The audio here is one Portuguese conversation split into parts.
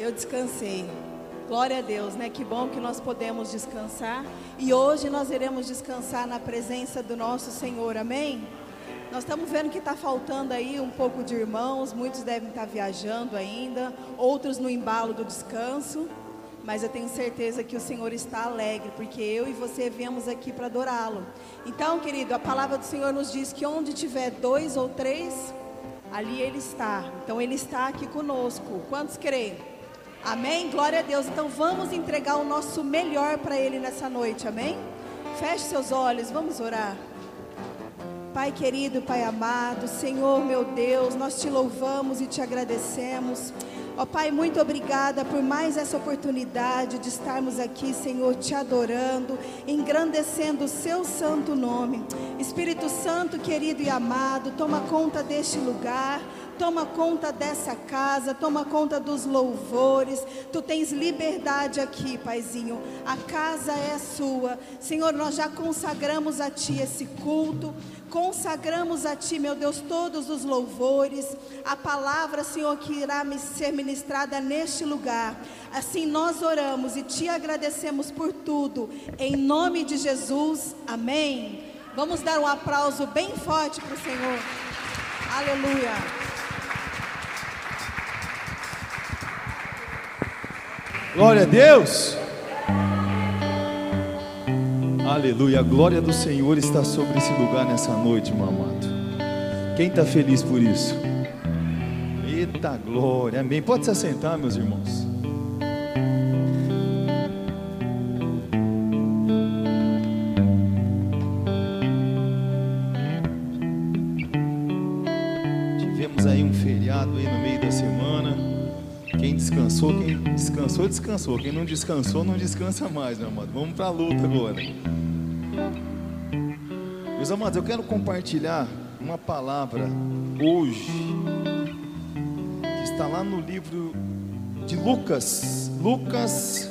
Eu descansei. Glória a Deus, né? Que bom que nós podemos descansar. E hoje nós iremos descansar na presença do nosso Senhor. Amém? Nós estamos vendo que está faltando aí um pouco de irmãos, muitos devem estar viajando ainda, outros no embalo do descanso, mas eu tenho certeza que o Senhor está alegre, porque eu e você viemos aqui para adorá-lo. Então, querido, a palavra do Senhor nos diz que onde tiver dois ou três, ali Ele está. Então, Ele está aqui conosco. Quantos creem? Amém? Glória a Deus. Então, vamos entregar o nosso melhor para Ele nessa noite. Amém? Feche seus olhos, vamos orar. Pai querido, Pai amado, Senhor meu Deus, nós te louvamos e te agradecemos. Ó Pai, muito obrigada por mais essa oportunidade de estarmos aqui, Senhor, te adorando, engrandecendo o seu santo nome. Espírito Santo, querido e amado, toma conta deste lugar toma conta dessa casa, toma conta dos louvores. Tu tens liberdade aqui, Paizinho. A casa é sua. Senhor, nós já consagramos a Ti esse culto. Consagramos a Ti, meu Deus, todos os louvores, a palavra, Senhor, que irá ser ministrada neste lugar. Assim nós oramos e te agradecemos por tudo, em nome de Jesus, amém. Vamos dar um aplauso bem forte para o Senhor, aleluia. Glória a Deus. Aleluia. A glória do Senhor está sobre esse lugar nessa noite, meu amado. Quem está feliz por isso? Eita glória. Amém. Pode se assentar, meus irmãos. Descansou, descansou. Quem não descansou, não descansa mais, meu amado. Vamos para a luta agora. Meus amados, eu quero compartilhar uma palavra hoje, que está lá no livro de Lucas, Lucas,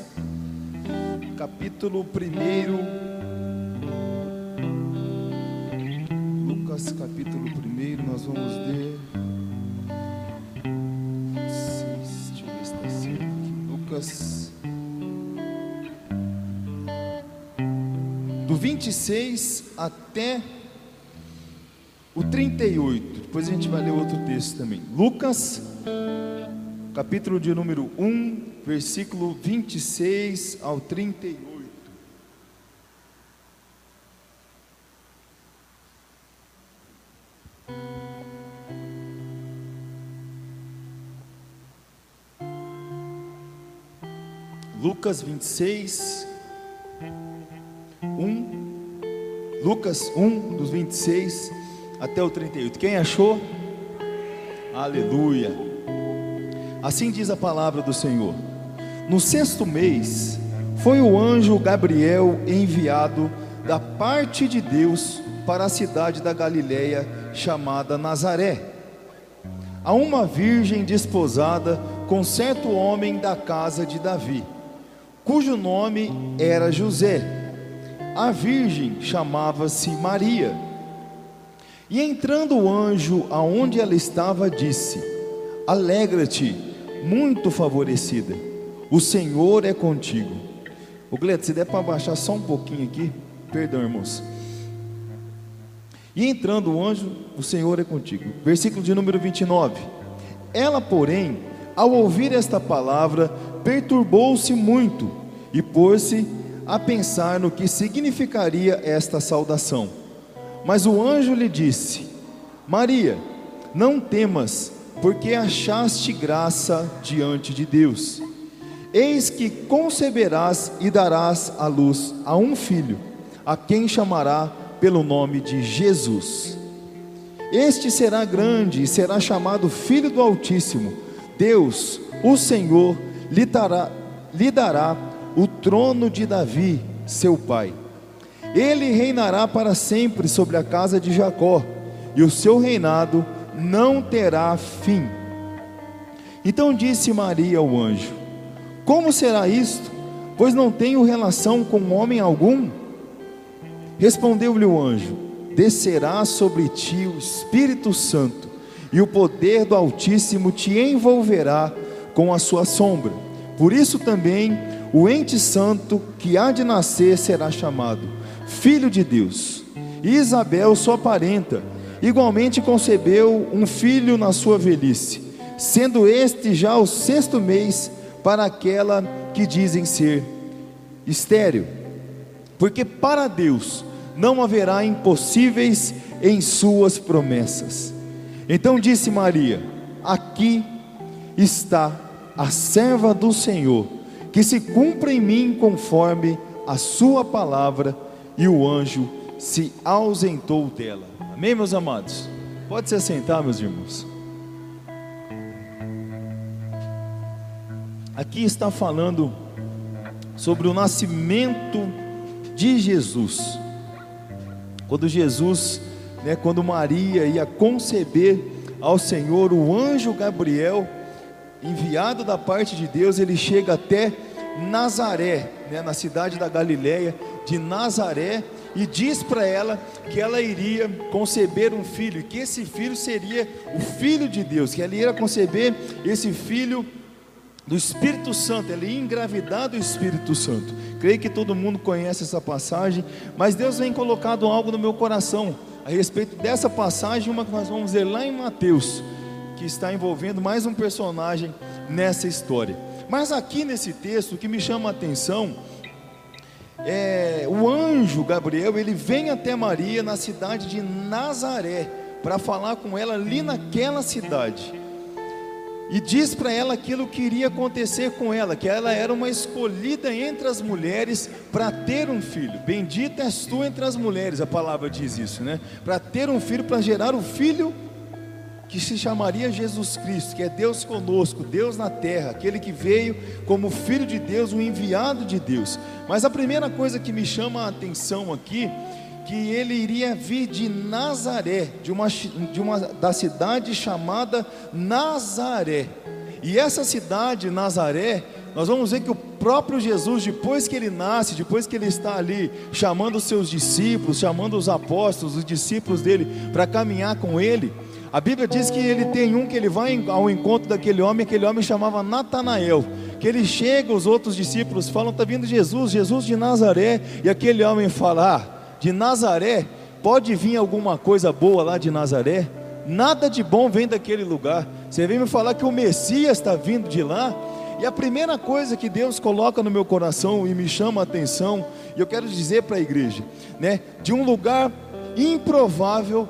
capítulo 1. Lucas, capítulo 1, nós vamos ler. Lucas. do 26 até o 38. Depois a gente vai ler outro texto também. Lucas, capítulo de número 1, versículo 26 ao 38. Lucas 26, 1, Lucas 1, dos 26 até o 38. Quem achou? Aleluia. Assim diz a palavra do Senhor. No sexto mês, foi o anjo Gabriel enviado da parte de Deus para a cidade da Galileia chamada Nazaré, a uma virgem desposada com certo homem da casa de Davi, cujo nome era José. A virgem chamava-se Maria. E entrando o anjo aonde ela estava, disse: Alegra-te, muito favorecida, o Senhor é contigo. O Gleto, se der para baixar só um pouquinho aqui, perdão, irmãos. E entrando o anjo, o Senhor é contigo. Versículo de número 29. Ela, porém, ao ouvir esta palavra, perturbou-se muito e pôs-se a pensar no que significaria esta saudação. Mas o anjo lhe disse: Maria, não temas, porque achaste graça diante de Deus. Eis que conceberás e darás à luz a um filho, a quem chamará pelo nome de Jesus. Este será grande e será chamado Filho do Altíssimo. Deus, o Senhor, lhe dará, lhe dará o trono de Davi, seu pai. Ele reinará para sempre sobre a casa de Jacó, e o seu reinado não terá fim. Então disse Maria ao anjo: Como será isto? Pois não tenho relação com homem algum. Respondeu-lhe o anjo: Descerá sobre ti o Espírito Santo, e o poder do Altíssimo te envolverá com a sua sombra. Por isso também o ente santo que há de nascer será chamado Filho de Deus. E Isabel, sua parenta, igualmente concebeu um filho na sua velhice, sendo este já o sexto mês para aquela que dizem ser estéril. Porque para Deus não haverá impossíveis em suas promessas. Então disse Maria: Aqui está a serva do Senhor, que se cumpra em mim conforme a sua palavra. E o anjo se ausentou dela. Amém, meus amados? Pode se assentar, meus irmãos. Aqui está falando sobre o nascimento de Jesus. Quando Jesus, né, quando Maria ia conceber ao Senhor, o anjo Gabriel, enviado da parte de Deus, ele chega até Nazaré, né, na cidade da Galileia, de Nazaré, e diz para ela que ela iria conceber um filho, e que esse filho seria o filho de Deus, que ela iria conceber esse filho do Espírito Santo, ela ia engravidar do Espírito Santo. Creio que todo mundo conhece essa passagem, mas Deus vem colocado algo no meu coração a respeito dessa passagem, uma que nós vamos ver lá em Mateus, que está envolvendo mais um personagem nessa história. Mas aqui nesse texto, o que me chama a atenção é o anjo Gabriel, ele vem até Maria na cidade de Nazaré para falar com ela ali naquela cidade e diz para ela aquilo que iria acontecer com ela, que ela era uma escolhida entre as mulheres para ter um filho. Bendita és tu entre as mulheres, a palavra diz isso, né? Para ter um filho, para gerar o filho que se chamaria Jesus Cristo, que é Deus conosco, Deus na terra, aquele que veio como filho de Deus, o enviado de Deus. Mas a primeira coisa que me chama a atenção aqui que ele iria vir de Nazaré, de uma, de uma da cidade chamada Nazaré. E essa cidade, Nazaré, nós vamos ver que o próprio Jesus, depois que ele nasce, depois que ele está ali chamando os seus discípulos, chamando os apóstolos, os discípulos dele para caminhar com ele, a Bíblia diz que ele tem um que ele vai ao encontro daquele homem, aquele homem chamava Natanael. Que ele chega, os outros discípulos falam: está vindo Jesus, Jesus de Nazaré. E aquele homem fala: ah, de Nazaré, pode vir alguma coisa boa lá de Nazaré? Nada de bom vem daquele lugar. Você vem me falar que o Messias está vindo de lá? E a primeira coisa que Deus coloca no meu coração e me chama a atenção, e eu quero dizer para a igreja, né, de um lugar improvável,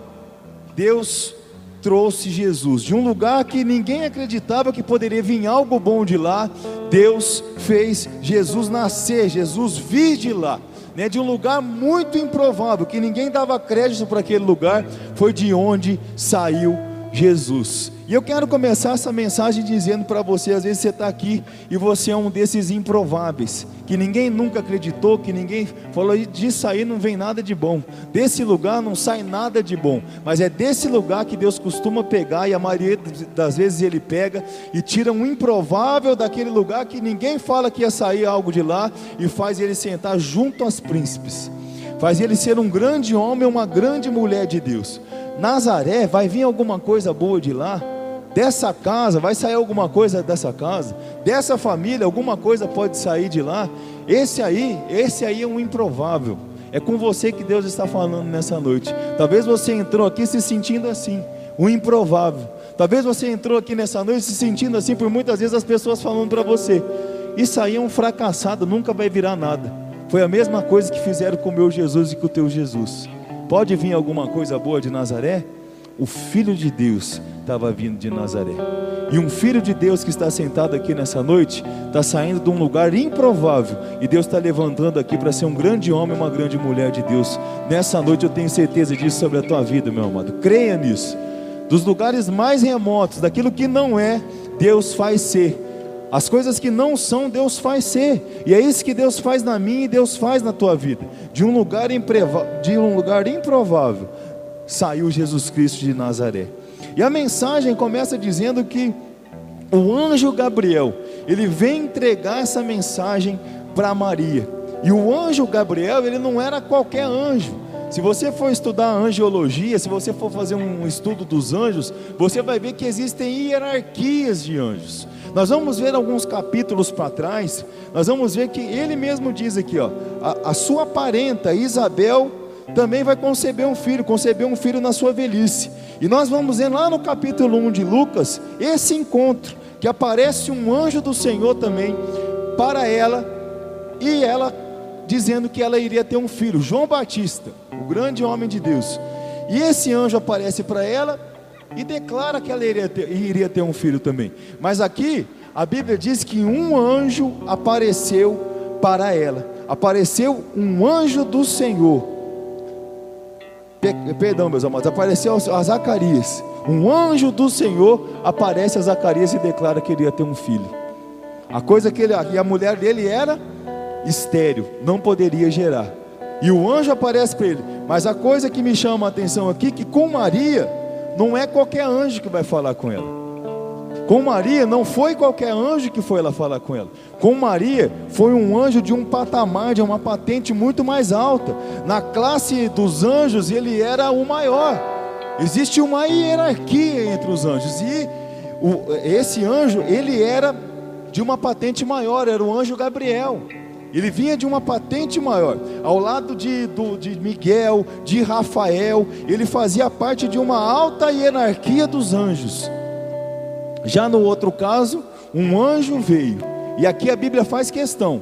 Deus trouxe Jesus. De um lugar que ninguém acreditava que poderia vir algo bom de lá, Deus fez Jesus nascer, Jesus vir de lá né, de um lugar muito improvável, que ninguém dava crédito para aquele lugar, foi de onde saiu Jesus. E eu quero começar essa mensagem dizendo para você: às vezes você está aqui e você é um desses improváveis, que ninguém nunca acreditou, que ninguém falou, disso aí não vem nada de bom, desse lugar não sai nada de bom, mas é desse lugar que Deus costuma pegar, e a maioria das vezes Ele pega e tira um improvável daquele lugar que ninguém fala que ia sair algo de lá, e faz ele sentar junto aos príncipes, faz ele ser um grande homem, uma grande mulher de Deus. Nazaré, vai vir alguma coisa boa de lá? Dessa casa, vai sair alguma coisa dessa casa? Dessa família, alguma coisa pode sair de lá? Esse aí, esse aí é um improvável. É com você que Deus está falando nessa noite. Talvez você entrou aqui se sentindo assim, um improvável. Talvez você entrou aqui nessa noite se sentindo assim por muitas vezes as pessoas falando para você: Isso aí é um fracassado, nunca vai virar nada. Foi a mesma coisa que fizeram com o meu Jesus e com o teu Jesus. Pode vir alguma coisa boa de Nazaré? O Filho de Deus estava vindo de Nazaré. E um filho de Deus que está sentado aqui nessa noite, está saindo de um lugar improvável. E Deus está levantando aqui para ser um grande homem, uma grande mulher de Deus. Nessa noite eu tenho certeza disso sobre a tua vida, meu amado. Creia nisso. Dos lugares mais remotos, daquilo que não é, Deus faz ser. As coisas que não são, Deus faz ser. E é isso que Deus faz na minha e Deus faz na tua vida. De um lugar, de um lugar improvável, saiu Jesus Cristo de Nazaré. E a mensagem começa dizendo que o anjo Gabriel, ele vem entregar essa mensagem para Maria. E o anjo Gabriel, ele não era qualquer anjo. Se você for estudar angiologia, se você for fazer um estudo dos anjos, você vai ver que existem hierarquias de anjos. Nós vamos ver alguns capítulos para trás, nós vamos ver que ele mesmo diz aqui, ó, a, a sua parenta Isabel também vai conceber um filho, conceber um filho na sua velhice. E nós vamos ver lá no capítulo 1 de Lucas esse encontro, que aparece um anjo do Senhor também para ela, e ela dizendo que ela iria ter um filho, João Batista, o grande homem de Deus. E esse anjo aparece para ela e declara que ela iria ter, iria ter um filho também. Mas aqui a Bíblia diz que um anjo apareceu para ela. Apareceu um anjo do Senhor. Perdão, meus amados, apareceu a Zacarias. Um anjo do Senhor aparece a Zacarias e declara que iria ter um filho. A coisa que ele, a mulher dele era estéreo, não poderia gerar. E o anjo aparece para ele. Mas a coisa que me chama a atenção aqui que com Maria não é qualquer anjo que vai falar com ela. Com Maria não foi qualquer anjo que foi lá falar com ela. Com Maria foi um anjo de um patamar, de uma patente muito mais alta. Na classe dos anjos ele era o maior. Existe uma hierarquia entre os anjos e o, esse anjo ele era de uma patente maior, era o anjo Gabriel. Ele vinha de uma patente maior, ao lado de, do, de Miguel, de Rafael, ele fazia parte de uma alta hierarquia dos anjos. Já no outro caso, um anjo veio, e aqui a Bíblia faz questão.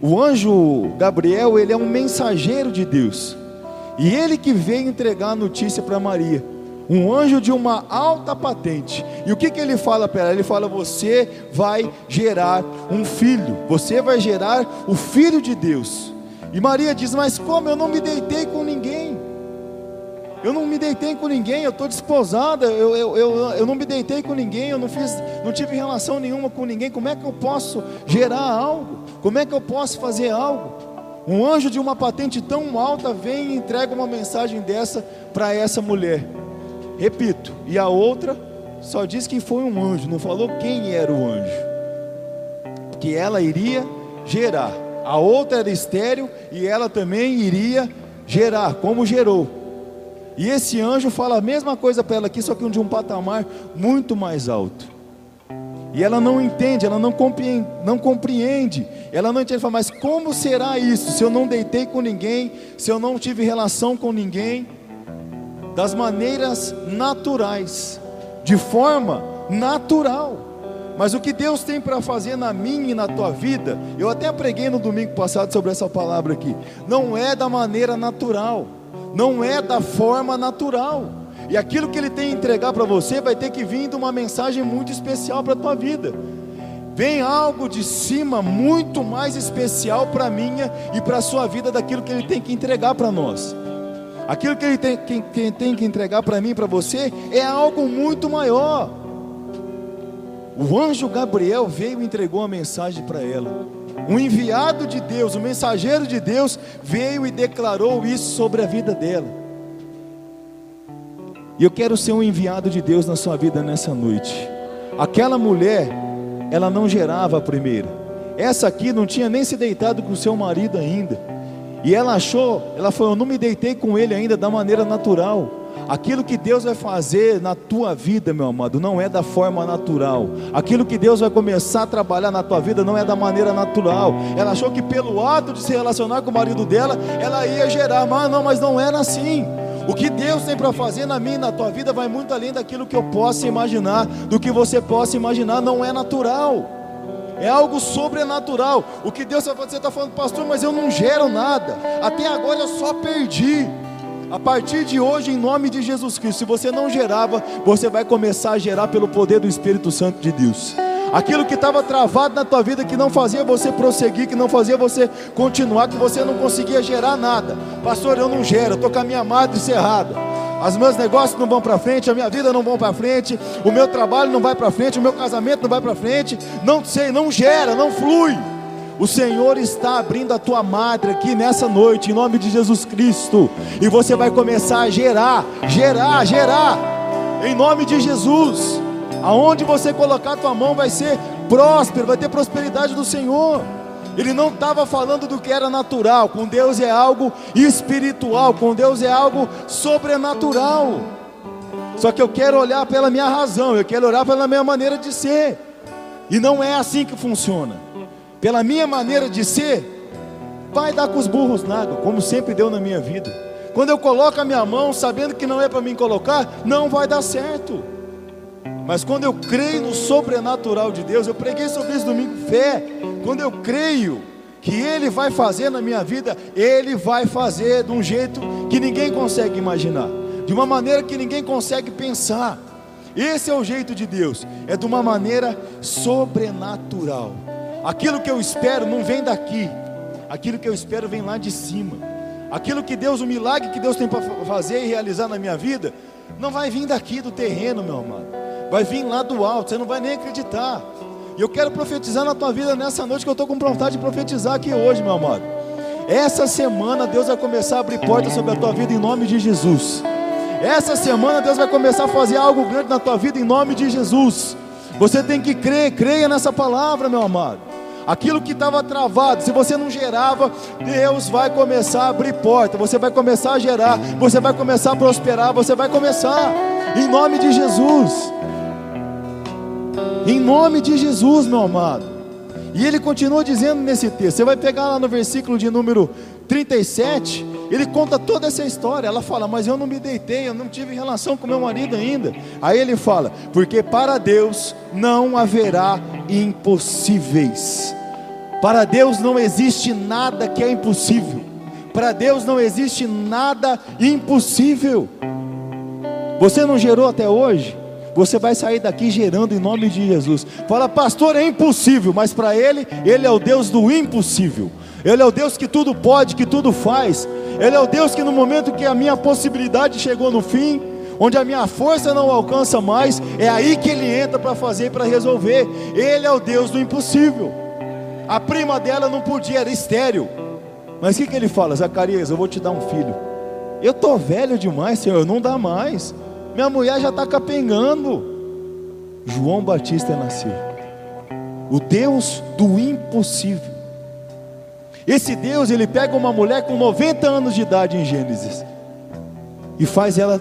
O anjo Gabriel, ele é um mensageiro de Deus, e ele que veio entregar a notícia para Maria um anjo de uma alta patente. E o que, que ele fala para ela? Ele fala: Você vai gerar um filho, você vai gerar o filho de Deus. E Maria diz: Mas como? Eu não me deitei com ninguém. Eu não me deitei com ninguém, eu estou desposada, eu, eu, eu, eu não me deitei com ninguém, eu não fiz, não tive relação nenhuma com ninguém. Como é que eu posso gerar algo? Como é que eu posso fazer algo? Um anjo de uma patente tão alta vem e entrega uma mensagem dessa para essa mulher. Repito, e a outra só diz que foi um anjo, não falou quem era o anjo. Que ela iria gerar. A outra era estéreo e ela também iria gerar, como gerou. E esse anjo fala a mesma coisa para ela aqui, só que de um patamar muito mais alto. E ela não entende, ela não compreende, não compreende. Ela não entende, fala, mas como será isso? Se eu não deitei com ninguém, se eu não tive relação com ninguém, das maneiras naturais, de forma natural. Mas o que Deus tem para fazer na minha e na tua vida, eu até preguei no domingo passado sobre essa palavra aqui, não é da maneira natural, não é da forma natural. E aquilo que Ele tem a entregar para você vai ter que vir de uma mensagem muito especial para a tua vida. Vem algo de cima muito mais especial para a minha e para a sua vida daquilo que Ele tem que entregar para nós. Aquilo que ele tem, que, que tem que entregar para mim e para você é algo muito maior. O anjo Gabriel veio e entregou a mensagem para ela. Um enviado de Deus, um mensageiro de Deus, veio e declarou isso sobre a vida dela. E eu quero ser um enviado de Deus na sua vida nessa noite. Aquela mulher, ela não gerava a primeira. Essa aqui não tinha nem se deitado com seu marido ainda. E ela achou, ela falou: Eu não me deitei com ele ainda da maneira natural. Aquilo que Deus vai fazer na tua vida, meu amado, não é da forma natural. Aquilo que Deus vai começar a trabalhar na tua vida não é da maneira natural. Ela achou que pelo ato de se relacionar com o marido dela, ela ia gerar, mas não, mas não era assim. O que Deus tem para fazer na minha e na tua vida vai muito além daquilo que eu possa imaginar, do que você possa imaginar, não é natural é algo sobrenatural. O que Deus vai fazer, você está falando, pastor, mas eu não gero nada. Até agora eu só perdi. A partir de hoje, em nome de Jesus Cristo, se você não gerava, você vai começar a gerar pelo poder do Espírito Santo de Deus. Aquilo que estava travado na tua vida, que não fazia você prosseguir, que não fazia você continuar, que você não conseguia gerar nada. Pastor, eu não gero, estou com a minha madre cerrada os meus negócios não vão para frente, a minha vida não vão para frente, o meu trabalho não vai para frente, o meu casamento não vai para frente, não sei, não gera, não flui. O Senhor está abrindo a tua madre aqui nessa noite, em nome de Jesus Cristo, e você vai começar a gerar, gerar, gerar, em nome de Jesus. Aonde você colocar a tua mão vai ser próspero, vai ter prosperidade do Senhor. Ele não estava falando do que era natural. Com Deus é algo espiritual, com Deus é algo sobrenatural. Só que eu quero olhar pela minha razão, eu quero olhar pela minha maneira de ser. E não é assim que funciona. Pela minha maneira de ser, vai dar com os burros na água, como sempre deu na minha vida. Quando eu coloco a minha mão sabendo que não é para mim colocar, não vai dar certo. Mas quando eu creio no sobrenatural de Deus, eu preguei sobre isso domingo, fé. Quando eu creio que Ele vai fazer na minha vida, Ele vai fazer de um jeito que ninguém consegue imaginar, de uma maneira que ninguém consegue pensar. Esse é o jeito de Deus, é de uma maneira sobrenatural. Aquilo que eu espero não vem daqui, aquilo que eu espero vem lá de cima. Aquilo que Deus, o milagre que Deus tem para fazer e realizar na minha vida, não vai vir daqui do terreno, meu amado vai vir lá do alto, você não vai nem acreditar. E eu quero profetizar na tua vida nessa noite que eu estou com vontade de profetizar aqui hoje, meu amado. Essa semana Deus vai começar a abrir portas sobre a tua vida em nome de Jesus. Essa semana Deus vai começar a fazer algo grande na tua vida em nome de Jesus. Você tem que crer, creia nessa palavra, meu amado. Aquilo que estava travado, se você não gerava, Deus vai começar a abrir porta, você vai começar a gerar, você vai começar a prosperar, você vai começar, em nome de Jesus. Em nome de Jesus, meu amado. E ele continua dizendo nesse texto, você vai pegar lá no versículo de número 37, ele conta toda essa história. Ela fala, mas eu não me deitei, eu não tive relação com meu marido ainda. Aí ele fala, porque para Deus não haverá impossíveis. Para Deus não existe nada que é impossível. Para Deus não existe nada impossível. Você não gerou até hoje? Você vai sair daqui gerando em nome de Jesus. Fala, pastor, é impossível, mas para Ele, Ele é o Deus do impossível. Ele é o Deus que tudo pode, que tudo faz. Ele é o Deus que no momento que a minha possibilidade chegou no fim, onde a minha força não alcança mais, é aí que Ele entra para fazer, para resolver. Ele é o Deus do impossível. A prima dela não podia, era estéreo. Mas o que, que ele fala? Zacarias, eu vou te dar um filho. Eu estou velho demais, Senhor, não dá mais. Minha mulher já está capengando. João Batista nasceu. O Deus do impossível. Esse Deus, ele pega uma mulher com 90 anos de idade em Gênesis e faz ela,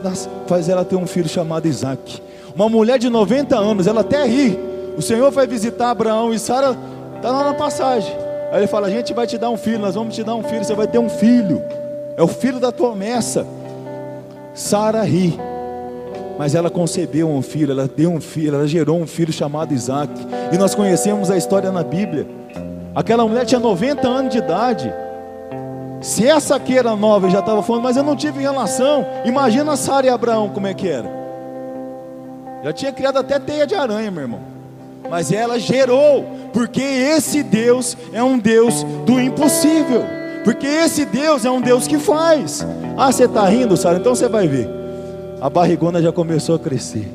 faz ela ter um filho chamado Isaac. Uma mulher de 90 anos, ela até ri. O Senhor vai visitar Abraão e Sara, está lá na passagem. Aí ele fala: A gente vai te dar um filho, nós vamos te dar um filho, você vai ter um filho. É o filho da promessa. Sara ri mas ela concebeu um filho, ela deu um filho, ela gerou um filho chamado Isaac. E nós conhecemos a história na Bíblia. Aquela mulher tinha 90 anos de idade. Se essa aqui era nova e já estava falando, mas eu não tive relação. Imagina Sara e Abraão como é que era. Já tinha criado até teia de aranha, meu irmão. Mas ela gerou, porque esse Deus é um Deus do impossível. Porque esse Deus é um Deus que faz. Ah, você está rindo, Sara? Então você vai ver a barrigona já começou a crescer.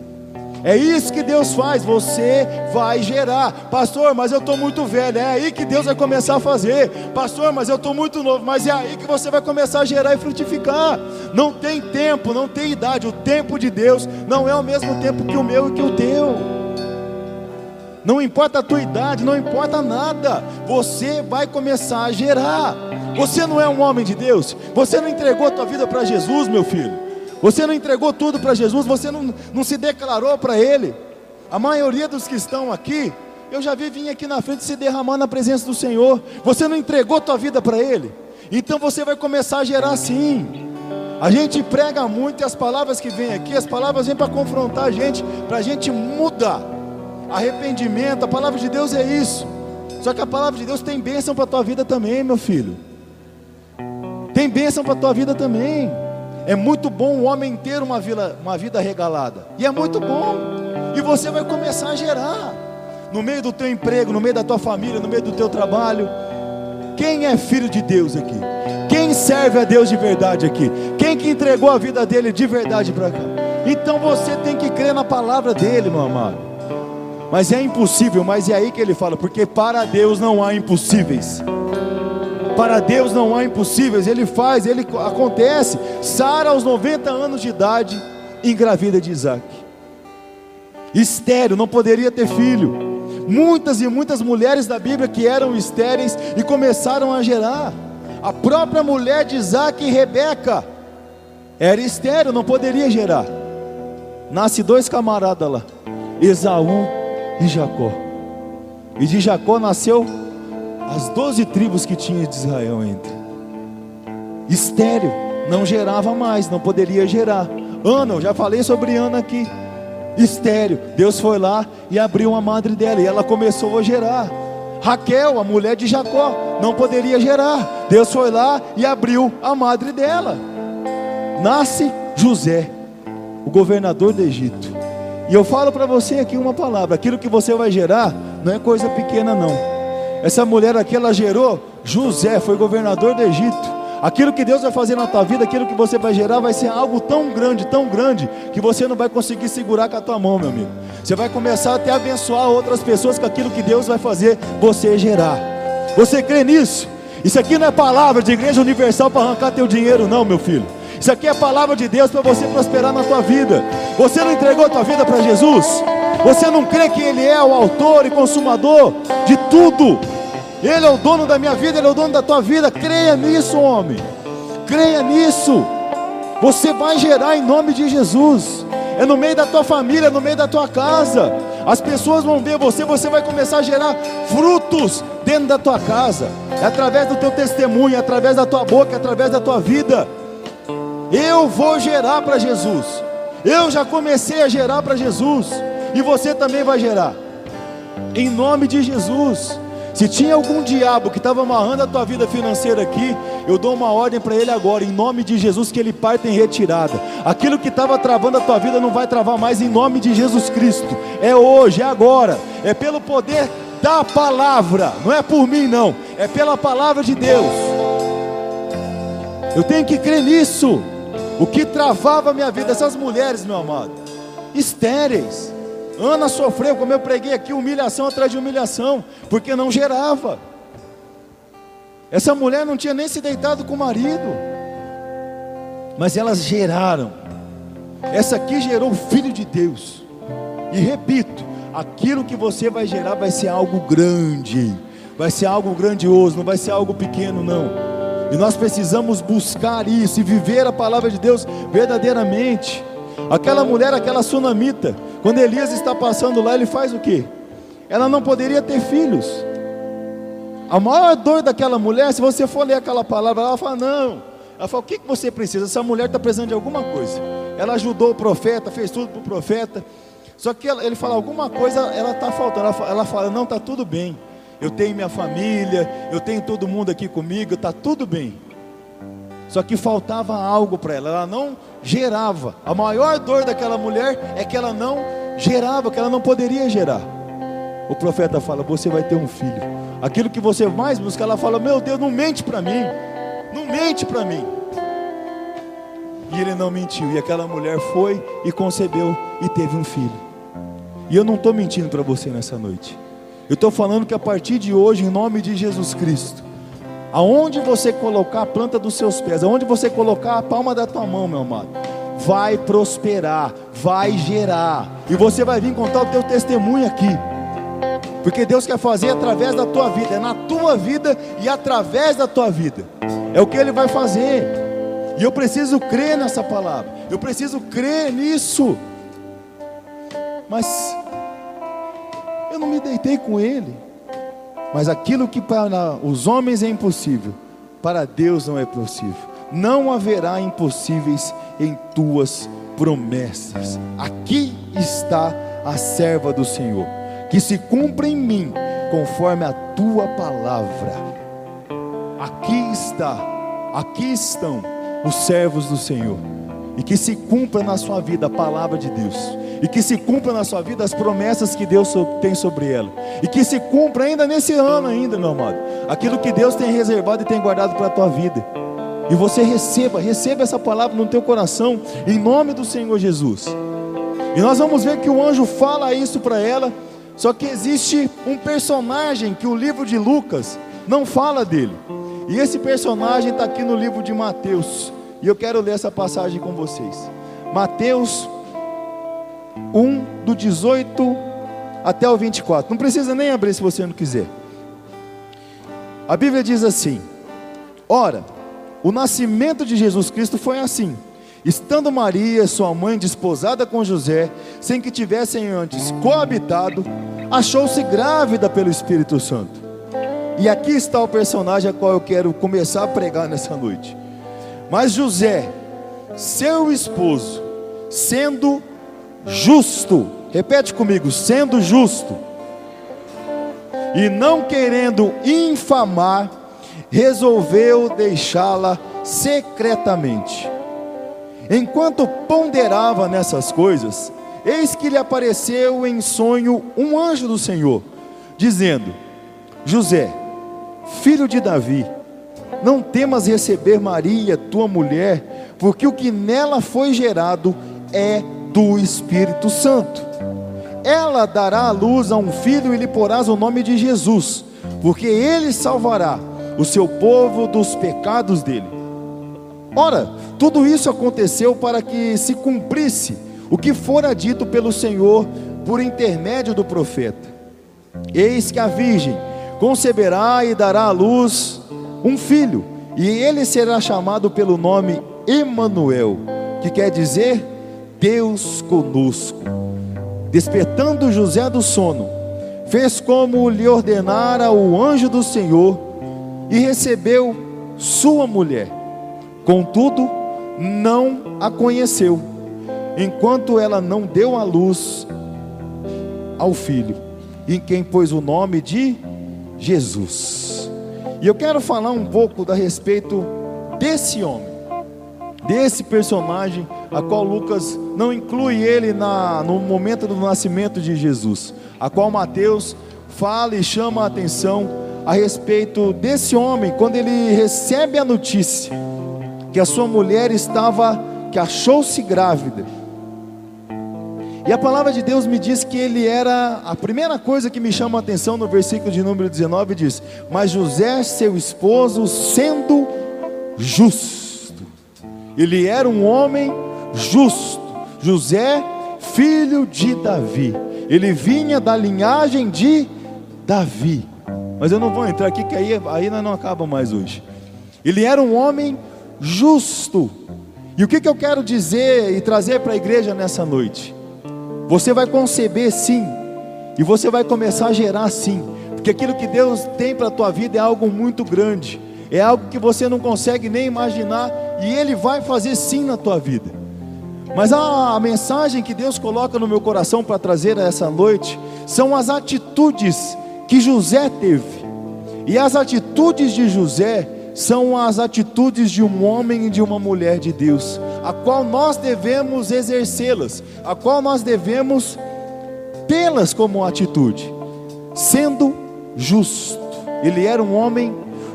É isso que Deus faz, você vai gerar. Pastor, mas eu estou muito velho. É aí que Deus vai começar a fazer. Pastor, mas eu estou muito novo. Mas é aí que você vai começar a gerar e frutificar. Não tem tempo, não tem idade. O tempo de Deus não é o mesmo tempo que o meu e que o teu. Não importa a tua idade, não importa nada. Você vai começar a gerar. Você não é um homem de Deus. Você não entregou a tua vida para Jesus, meu filho. Você não entregou tudo para Jesus, você não, não se declarou para Ele. A maioria dos que estão aqui, eu já vi vir aqui na frente se derramar na presença do Senhor. Você não entregou tua vida para Ele. Então você vai começar a gerar sim. A gente prega muito e as palavras que vêm aqui, as palavras vêm para confrontar a gente, para a gente mudar. Arrependimento, a palavra de Deus é isso. Só que a palavra de Deus tem bênção para a tua vida também, meu filho. Tem bênção para a tua vida também. É muito bom o homem ter uma, vida, uma vida regalada. E é muito bom. E você vai começar a gerar. No meio do teu emprego, no meio da tua família, no meio do teu trabalho. Quem é filho de Deus aqui? Quem serve a Deus de verdade aqui? Quem que entregou a vida dele de verdade para cá? Então você tem que crer na palavra dele, meu amado. Mas é impossível, mas é aí que ele fala, porque para Deus não há impossíveis. Para Deus não há impossíveis, Ele faz, Ele acontece. Sara, aos 90 anos de idade, engravida de Isaac. Estéreo, não poderia ter filho. Muitas e muitas mulheres da Bíblia que eram estéreis e começaram a gerar. A própria mulher de Isaac, Rebeca, era estéreo, não poderia gerar. Nasce dois camaradas lá, Esaú e Jacó. E de Jacó nasceu as doze tribos que tinha de Israel entre. Estéreo, não gerava mais, não poderia gerar. Ana, eu já falei sobre Ana aqui. Estéreo, Deus foi lá e abriu a madre dela e ela começou a gerar. Raquel, a mulher de Jacó, não poderia gerar. Deus foi lá e abriu a madre dela. Nasce José, o governador do Egito. E eu falo para você aqui uma palavra: aquilo que você vai gerar não é coisa pequena, não. Essa mulher aqui, ela gerou José, foi governador do Egito. Aquilo que Deus vai fazer na tua vida, aquilo que você vai gerar, vai ser algo tão grande, tão grande, que você não vai conseguir segurar com a tua mão, meu amigo. Você vai começar a até abençoar outras pessoas com aquilo que Deus vai fazer você gerar. Você crê nisso? Isso aqui não é palavra de igreja universal para arrancar teu dinheiro, não, meu filho. Isso aqui é palavra de Deus para você prosperar na tua vida. Você não entregou a tua vida para Jesus? Você não crê que Ele é o autor e consumador de tudo? Ele é o dono da minha vida, Ele é o dono da tua vida. Creia nisso, homem. Creia nisso. Você vai gerar em nome de Jesus. É no meio da tua família, é no meio da tua casa. As pessoas vão ver você, você vai começar a gerar frutos dentro da tua casa. É através do teu testemunho, é através da tua boca, é através da tua vida. Eu vou gerar para Jesus. Eu já comecei a gerar para Jesus. E você também vai gerar. Em nome de Jesus. Se tinha algum diabo que estava amarrando a tua vida financeira aqui, eu dou uma ordem para ele agora, em nome de Jesus, que ele parte em retirada. Aquilo que estava travando a tua vida não vai travar mais, em nome de Jesus Cristo. É hoje, é agora, é pelo poder da palavra, não é por mim, não, é pela palavra de Deus. Eu tenho que crer nisso. O que travava a minha vida, essas mulheres, meu amado, estéreis Ana sofreu, como eu preguei aqui, humilhação atrás de humilhação, porque não gerava. Essa mulher não tinha nem se deitado com o marido, mas elas geraram. Essa aqui gerou o Filho de Deus. E repito, aquilo que você vai gerar vai ser algo grande, vai ser algo grandioso, não vai ser algo pequeno, não. E nós precisamos buscar isso e viver a palavra de Deus verdadeiramente. Aquela mulher, aquela sunamita, quando Elias está passando lá, ele faz o que? Ela não poderia ter filhos. A maior dor daquela mulher, se você for ler aquela palavra, ela fala: Não. Ela fala: O que, você precisa? Essa mulher está precisando de alguma coisa. Ela ajudou o profeta, fez tudo para o profeta. Só que ele fala: Alguma coisa ela está faltando. Ela fala: Não, está tudo bem. Eu tenho minha família, eu tenho todo mundo aqui comigo, está tudo bem. Só que faltava algo para ela, ela não gerava. A maior dor daquela mulher é que ela não gerava, que ela não poderia gerar. O profeta fala: Você vai ter um filho. Aquilo que você mais busca, ela fala: Meu Deus, não mente para mim. Não mente para mim. E ele não mentiu. E aquela mulher foi e concebeu e teve um filho. E eu não estou mentindo para você nessa noite. Eu estou falando que a partir de hoje, em nome de Jesus Cristo, Aonde você colocar a planta dos seus pés, aonde você colocar a palma da tua mão, meu amado, vai prosperar, vai gerar. E você vai vir contar o teu testemunho aqui. Porque Deus quer fazer através da tua vida, é na tua vida e através da tua vida. É o que Ele vai fazer. E eu preciso crer nessa palavra. Eu preciso crer nisso. Mas eu não me deitei com Ele. Mas aquilo que para os homens é impossível, para Deus não é possível. Não haverá impossíveis em tuas promessas. Aqui está a serva do Senhor, que se cumpra em mim conforme a tua palavra. Aqui está, aqui estão os servos do Senhor, e que se cumpra na sua vida a palavra de Deus e que se cumpra na sua vida as promessas que Deus tem sobre ela, e que se cumpra ainda nesse ano ainda, meu amado, aquilo que Deus tem reservado e tem guardado para a tua vida. E você receba, receba essa palavra no teu coração, em nome do Senhor Jesus. E nós vamos ver que o anjo fala isso para ela, só que existe um personagem que o livro de Lucas não fala dele. E esse personagem está aqui no livro de Mateus. E eu quero ler essa passagem com vocês. Mateus 1, do 18 até o 24. Não precisa nem abrir se você não quiser. A Bíblia diz assim: Ora, o nascimento de Jesus Cristo foi assim. Estando Maria, sua mãe, desposada com José, sem que tivessem antes coabitado, achou-se grávida pelo Espírito Santo. E aqui está o personagem a qual eu quero começar a pregar nessa noite. Mas José, seu esposo, sendo justo, repete comigo, sendo justo, e não querendo infamar, resolveu deixá-la secretamente. Enquanto ponderava nessas coisas, eis que lhe apareceu em sonho um anjo do Senhor, dizendo: José, filho de Davi, não temas receber Maria, tua mulher, porque o que nela foi gerado é do Espírito Santo. Ela dará à luz a um filho e lhe porás o nome de Jesus, porque ele salvará o seu povo dos pecados dele. Ora, tudo isso aconteceu para que se cumprisse o que fora dito pelo Senhor por intermédio do profeta. Eis que a virgem conceberá e dará à luz um filho, e ele será chamado pelo nome Emanuel, que quer dizer Deus conosco. Despertando José do sono, fez como lhe ordenara o anjo do Senhor e recebeu sua mulher. Contudo, não a conheceu, enquanto ela não deu a luz ao filho, em quem pôs o nome de Jesus. E eu quero falar um pouco a respeito desse homem, desse personagem, a qual Lucas não inclui ele na, no momento do nascimento de Jesus, a qual Mateus fala e chama a atenção a respeito desse homem, quando ele recebe a notícia que a sua mulher estava, que achou-se grávida e a palavra de Deus me diz que ele era, a primeira coisa que me chama a atenção no versículo de número 19 diz: Mas José, seu esposo, sendo justo, ele era um homem justo. José, filho de Davi, ele vinha da linhagem de Davi. Mas eu não vou entrar aqui, que aí, aí não acaba mais hoje. Ele era um homem justo. E o que, que eu quero dizer e trazer para a igreja nessa noite? Você vai conceber sim, e você vai começar a gerar sim, porque aquilo que Deus tem para a tua vida é algo muito grande, é algo que você não consegue nem imaginar, e Ele vai fazer sim na tua vida. Mas a, a mensagem que Deus coloca no meu coração para trazer essa noite são as atitudes que José teve, e as atitudes de José são as atitudes de um homem e de uma mulher de Deus, a qual nós devemos exercê-las, a qual nós devemos tê-las como atitude, sendo justo. Ele era um homem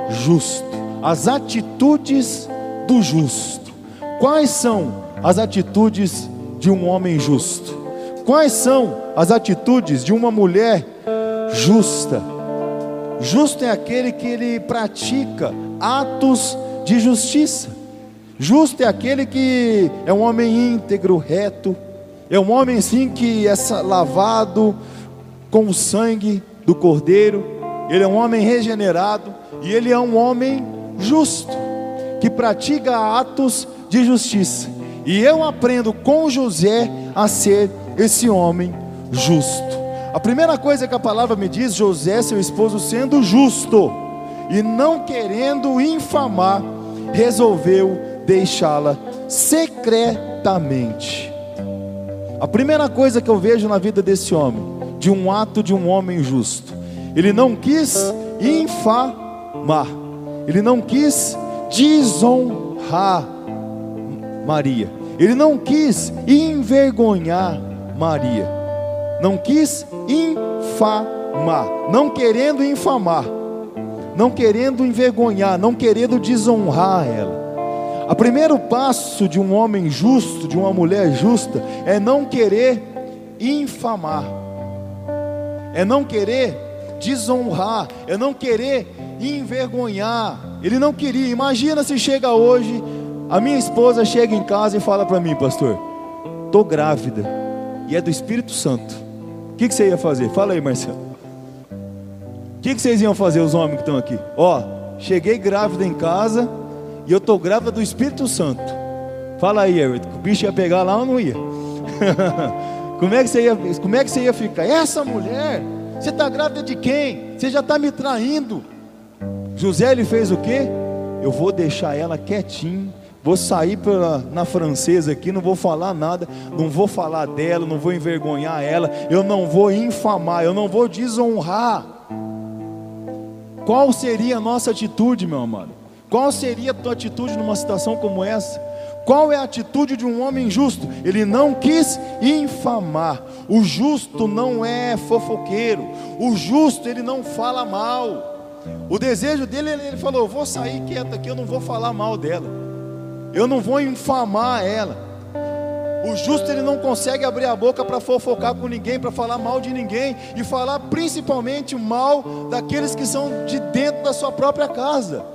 justo. As atitudes do justo. Quais são as atitudes de um homem justo? Quais são as atitudes de uma mulher justa? Justo é aquele que ele pratica atos de justiça. Justo é aquele que é um homem íntegro, reto, é um homem sim que é lavado com o sangue do Cordeiro, ele é um homem regenerado e ele é um homem justo, que pratica atos de justiça. E eu aprendo com José a ser esse homem justo. A primeira coisa que a palavra me diz, José, seu esposo, sendo justo e não querendo infamar, resolveu deixá-la secretamente. A primeira coisa que eu vejo na vida desse homem, de um ato de um homem justo, ele não quis infamar, ele não quis desonrar Maria, ele não quis envergonhar Maria não quis infamar, não querendo infamar, não querendo envergonhar, não querendo desonrar ela. O primeiro passo de um homem justo, de uma mulher justa, é não querer infamar, é não querer desonrar, é não querer envergonhar. Ele não queria. Imagina se chega hoje, a minha esposa chega em casa e fala para mim, pastor, estou grávida, e é do Espírito Santo. O que, que você ia fazer? Fala aí, Marcelo. O que, que vocês iam fazer, os homens que estão aqui? Ó, cheguei grávida em casa e eu tô grávida do Espírito Santo. Fala aí, Everton, o bicho ia pegar lá ou não ia? como, é que você ia como é que você ia ficar? Essa mulher, você está grávida de quem? Você já está me traindo. José ele fez o quê? Eu vou deixar ela quietinho Vou sair pela, na francesa aqui, não vou falar nada, não vou falar dela, não vou envergonhar ela, eu não vou infamar, eu não vou desonrar. Qual seria a nossa atitude, meu amado? Qual seria a tua atitude numa situação como essa? Qual é a atitude de um homem justo? Ele não quis infamar. O justo não é fofoqueiro. O justo ele não fala mal. O desejo dele, ele falou: vou sair quieto aqui, eu não vou falar mal dela eu não vou infamar ela. O justo ele não consegue abrir a boca para fofocar com ninguém, para falar mal de ninguém e falar principalmente mal daqueles que são de dentro da sua própria casa.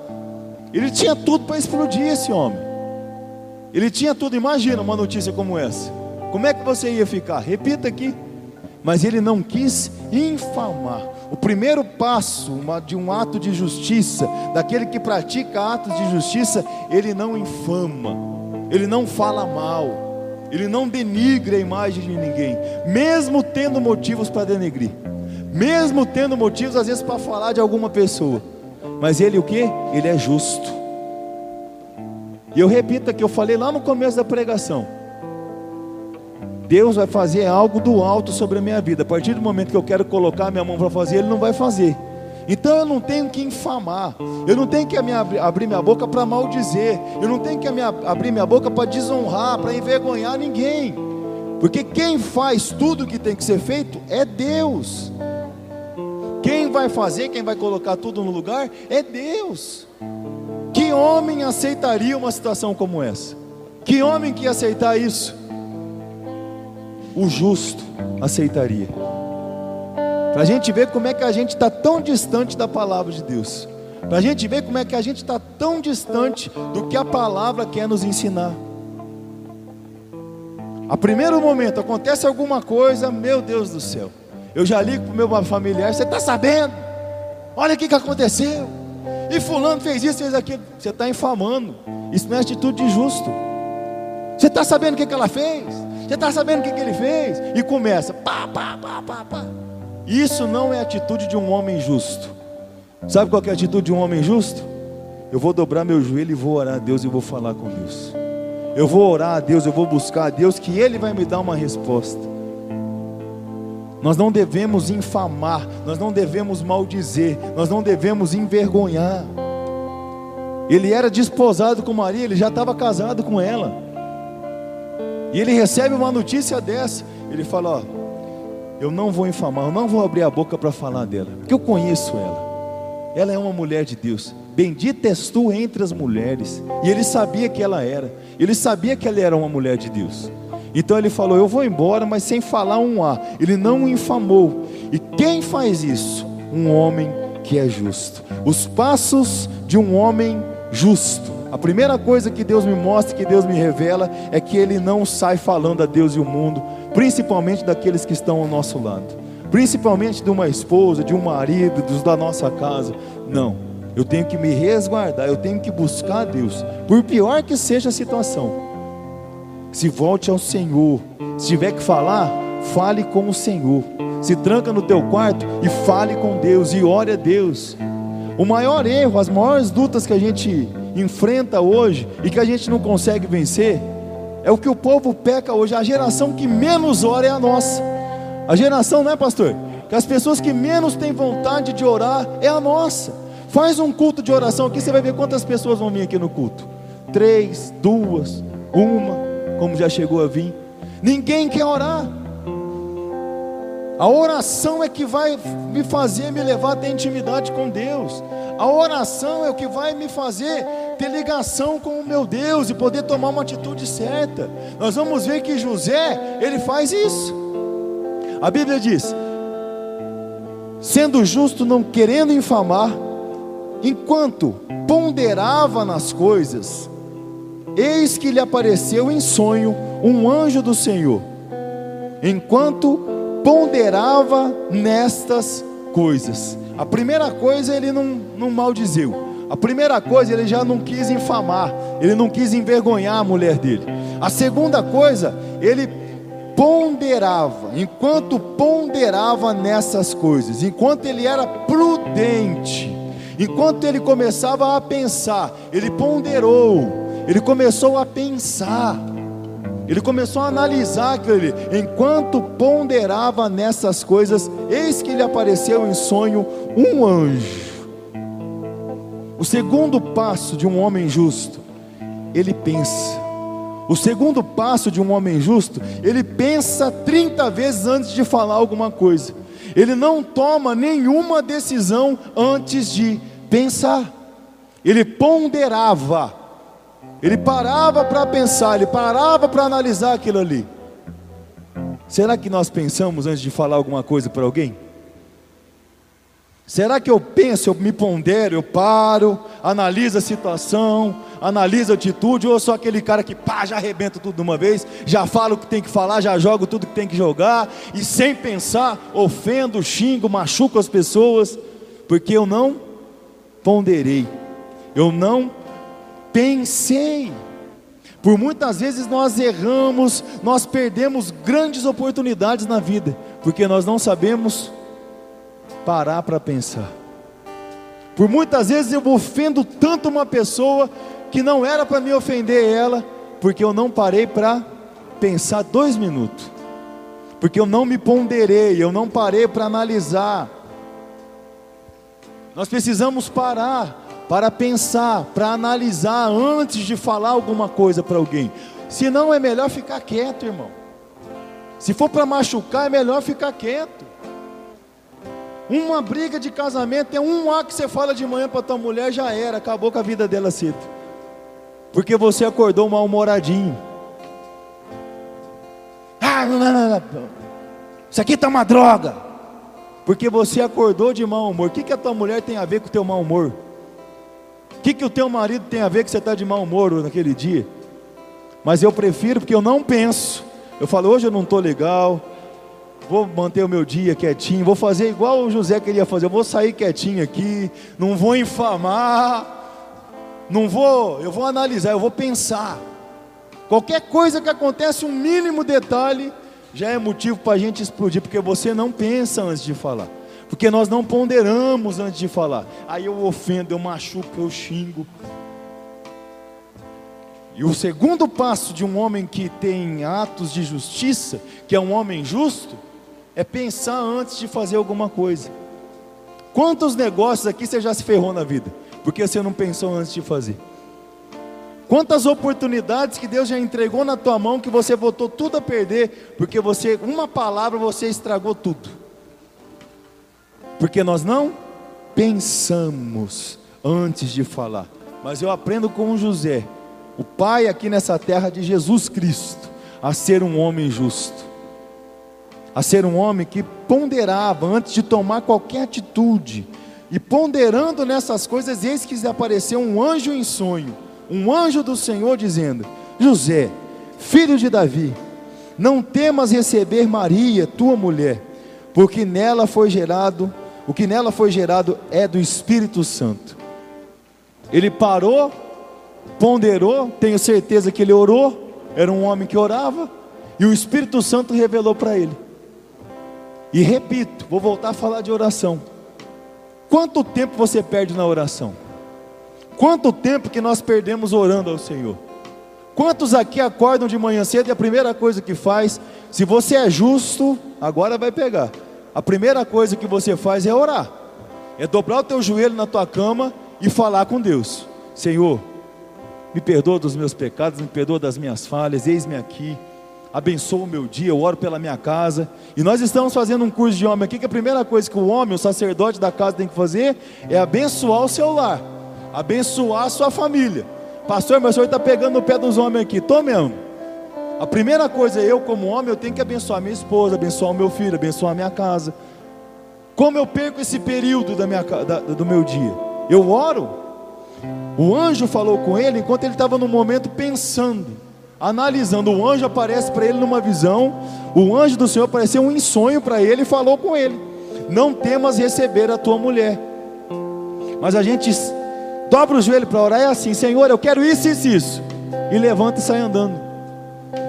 Ele tinha tudo para explodir esse homem. Ele tinha tudo. Imagina uma notícia como essa. Como é que você ia ficar? Repita aqui. Mas ele não quis infamar. O primeiro passo uma, de um ato de justiça, daquele que pratica atos de justiça, ele não infama, ele não fala mal, ele não denigra a imagem de ninguém, mesmo tendo motivos para denegrir, mesmo tendo motivos às vezes para falar de alguma pessoa. Mas ele o que? Ele é justo. E eu repito aqui, eu falei lá no começo da pregação. Deus vai fazer algo do alto sobre a minha vida. A partir do momento que eu quero colocar minha mão para fazer, Ele não vai fazer. Então eu não tenho que infamar, eu não tenho que abrir minha boca para maldizer, eu não tenho que abrir minha boca para desonrar, para envergonhar ninguém, porque quem faz tudo o que tem que ser feito é Deus. Quem vai fazer, quem vai colocar tudo no lugar é Deus. Que homem aceitaria uma situação como essa? Que homem que ia aceitar isso? o justo aceitaria. Para a gente ver como é que a gente está tão distante da palavra de Deus. Para a gente ver como é que a gente está tão distante do que a palavra quer nos ensinar. A primeiro momento acontece alguma coisa, meu Deus do céu. Eu já ligo para o meu familiar, você está sabendo? Olha o que, que aconteceu. E fulano fez isso, fez aquilo. Você está infamando. Isso não é atitude de justo. Você está sabendo o que, que ela fez? Você está sabendo o que, que ele fez? E começa, pá, pá, pá, pá, pá. Isso não é atitude de um homem justo. Sabe qual é a atitude de um homem justo? Eu vou dobrar meu joelho e vou orar a Deus e vou falar com Deus. Eu vou orar a Deus, eu vou buscar a Deus, que Ele vai me dar uma resposta. Nós não devemos infamar, nós não devemos maldizer, nós não devemos envergonhar. Ele era desposado com Maria, ele já estava casado com ela. E ele recebe uma notícia dessa. Ele fala: Ó, eu não vou infamar, eu não vou abrir a boca para falar dela, porque eu conheço ela. Ela é uma mulher de Deus. Bendita és tu entre as mulheres. E ele sabia que ela era. Ele sabia que ela era uma mulher de Deus. Então ele falou: Eu vou embora, mas sem falar um A. Ele não o infamou. E quem faz isso? Um homem que é justo. Os passos de um homem justo. A primeira coisa que Deus me mostra, que Deus me revela, é que Ele não sai falando a Deus e o mundo, principalmente daqueles que estão ao nosso lado, principalmente de uma esposa, de um marido, dos da nossa casa. Não, eu tenho que me resguardar, eu tenho que buscar a Deus, por pior que seja a situação. Se volte ao Senhor, se tiver que falar, fale com o Senhor. Se tranca no teu quarto e fale com Deus e ore a Deus. O maior erro, as maiores lutas que a gente enfrenta hoje e que a gente não consegue vencer, é o que o povo peca hoje. A geração que menos ora é a nossa. A geração, não é, pastor? Que as pessoas que menos têm vontade de orar é a nossa. Faz um culto de oração aqui, você vai ver quantas pessoas vão vir aqui no culto: três, duas, uma, como já chegou a vir. Ninguém quer orar. A oração é que vai me fazer me levar a intimidade com Deus. A oração é o que vai me fazer ter ligação com o meu Deus e poder tomar uma atitude certa. Nós vamos ver que José, ele faz isso. A Bíblia diz: sendo justo, não querendo infamar, enquanto ponderava nas coisas, eis que lhe apareceu em sonho um anjo do Senhor. Enquanto ponderava nestas coisas. A primeira coisa ele não, não maldizeu. A primeira coisa ele já não quis infamar, ele não quis envergonhar a mulher dele. A segunda coisa, ele ponderava, enquanto ponderava nessas coisas, enquanto ele era prudente, enquanto ele começava a pensar, ele ponderou, ele começou a pensar. Ele começou a analisar aquele, enquanto ponderava nessas coisas, eis que lhe apareceu em sonho um anjo. O segundo passo de um homem justo, ele pensa. O segundo passo de um homem justo, ele pensa 30 vezes antes de falar alguma coisa. Ele não toma nenhuma decisão antes de pensar. Ele ponderava ele parava para pensar, ele parava para analisar aquilo ali. Será que nós pensamos antes de falar alguma coisa para alguém? Será que eu penso, eu me pondero, eu paro, analiso a situação, analiso a atitude, ou sou aquele cara que pá, já arrebenta tudo de uma vez, já falo o que tem que falar, já jogo tudo que tem que jogar, e sem pensar, ofendo, xingo, machuco as pessoas, porque eu não ponderei, eu não pensei. Por muitas vezes nós erramos, nós perdemos grandes oportunidades na vida, porque nós não sabemos parar para pensar. Por muitas vezes eu ofendo tanto uma pessoa que não era para me ofender ela, porque eu não parei para pensar dois minutos, porque eu não me ponderei, eu não parei para analisar. Nós precisamos parar para pensar, para analisar antes de falar alguma coisa para alguém. Se não é melhor ficar quieto, irmão. Se for para machucar, é melhor ficar quieto. Uma briga de casamento é um A que você fala de manhã para tua mulher, já era, acabou com a vida dela cedo. Porque você acordou mal-humoradinho. Ah, não, não, não, Isso aqui está uma droga. Porque você acordou de mau humor. O que, que a tua mulher tem a ver com o teu mau humor? O que, que o teu marido tem a ver que você está de mau humor naquele dia? Mas eu prefiro porque eu não penso. Eu falo, hoje eu não estou legal, vou manter o meu dia quietinho, vou fazer igual o José queria fazer, eu vou sair quietinho aqui, não vou infamar, não vou, eu vou analisar, eu vou pensar. Qualquer coisa que acontece, um mínimo detalhe, já é motivo para a gente explodir, porque você não pensa antes de falar porque nós não ponderamos antes de falar. Aí eu ofendo, eu machuco, eu xingo. E o segundo passo de um homem que tem atos de justiça, que é um homem justo, é pensar antes de fazer alguma coisa. Quantos negócios aqui você já se ferrou na vida? Porque você não pensou antes de fazer. Quantas oportunidades que Deus já entregou na tua mão que você botou tudo a perder, porque você, uma palavra, você estragou tudo porque nós não pensamos antes de falar. Mas eu aprendo com José, o pai aqui nessa terra de Jesus Cristo, a ser um homem justo, a ser um homem que ponderava antes de tomar qualquer atitude, e ponderando nessas coisas, eis que apareceu um anjo em sonho, um anjo do Senhor dizendo: José, filho de Davi, não temas receber Maria, tua mulher, porque nela foi gerado o que nela foi gerado é do Espírito Santo. Ele parou, ponderou, tenho certeza que ele orou, era um homem que orava, e o Espírito Santo revelou para ele. E repito, vou voltar a falar de oração. Quanto tempo você perde na oração? Quanto tempo que nós perdemos orando ao Senhor? Quantos aqui acordam de manhã cedo e a primeira coisa que faz, se você é justo, agora vai pegar a primeira coisa que você faz é orar. É dobrar o teu joelho na tua cama e falar com Deus: Senhor, me perdoa dos meus pecados, me perdoa das minhas falhas, eis-me aqui. Abençoa o meu dia, eu oro pela minha casa. E nós estamos fazendo um curso de homem aqui que a primeira coisa que o homem, o sacerdote da casa tem que fazer é abençoar o seu lar, abençoar a sua família. Pastor, o senhor está pegando no pé dos homens aqui. Estou mesmo. A primeira coisa, eu como homem, eu tenho que abençoar minha esposa, abençoar o meu filho, abençoar a minha casa. Como eu perco esse período da minha, da, do meu dia? Eu oro. O anjo falou com ele enquanto ele estava no momento pensando, analisando. O anjo aparece para ele numa visão. O anjo do Senhor apareceu em sonho para ele e falou com ele: Não temas receber a tua mulher. Mas a gente dobra o joelho para orar é assim: Senhor, eu quero isso, isso, isso. E levanta e sai andando.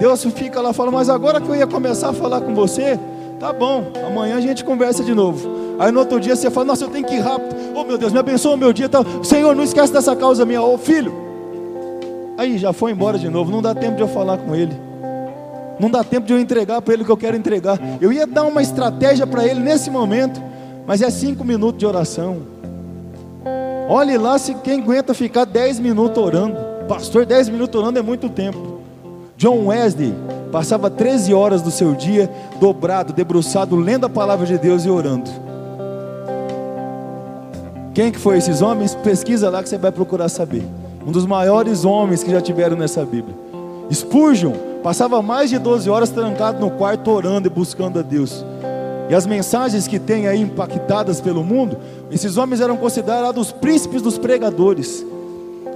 Deus fica lá fala: Mas agora que eu ia começar a falar com você, tá bom, amanhã a gente conversa de novo. Aí no outro dia você fala: Nossa, eu tenho que ir rápido. Oh meu Deus, me abençoa o meu dia. Tá. Senhor, não esquece dessa causa minha. Ô oh, filho. Aí já foi embora de novo. Não dá tempo de eu falar com ele. Não dá tempo de eu entregar para ele o que eu quero entregar. Eu ia dar uma estratégia para ele nesse momento, mas é cinco minutos de oração. Olhe lá se quem aguenta ficar dez minutos orando. Pastor, dez minutos orando é muito tempo. John Wesley passava 13 horas do seu dia dobrado, debruçado, lendo a palavra de Deus e orando. Quem que foi esses homens? Pesquisa lá que você vai procurar saber. Um dos maiores homens que já tiveram nessa Bíblia. Spurgeon passava mais de 12 horas trancado no quarto orando e buscando a Deus. E as mensagens que tem aí impactadas pelo mundo, esses homens eram considerados os príncipes dos pregadores.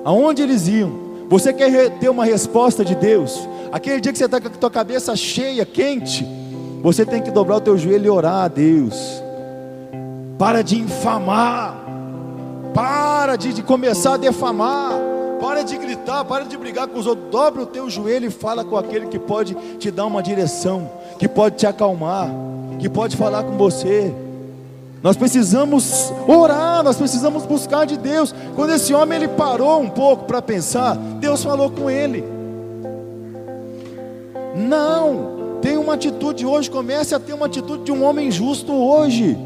Aonde eles iam? Você quer ter uma resposta de Deus? Aquele dia que você está com a tua cabeça cheia, quente, você tem que dobrar o teu joelho e orar a Deus. Para de infamar, para de, de começar a defamar. Para de gritar, para de brigar com os outros. Dobre o teu joelho e fala com aquele que pode te dar uma direção, que pode te acalmar, que pode falar com você. Nós precisamos orar, nós precisamos buscar de Deus. Quando esse homem ele parou um pouco para pensar, Deus falou com ele. Não, tem uma atitude hoje, comece a ter uma atitude de um homem justo hoje,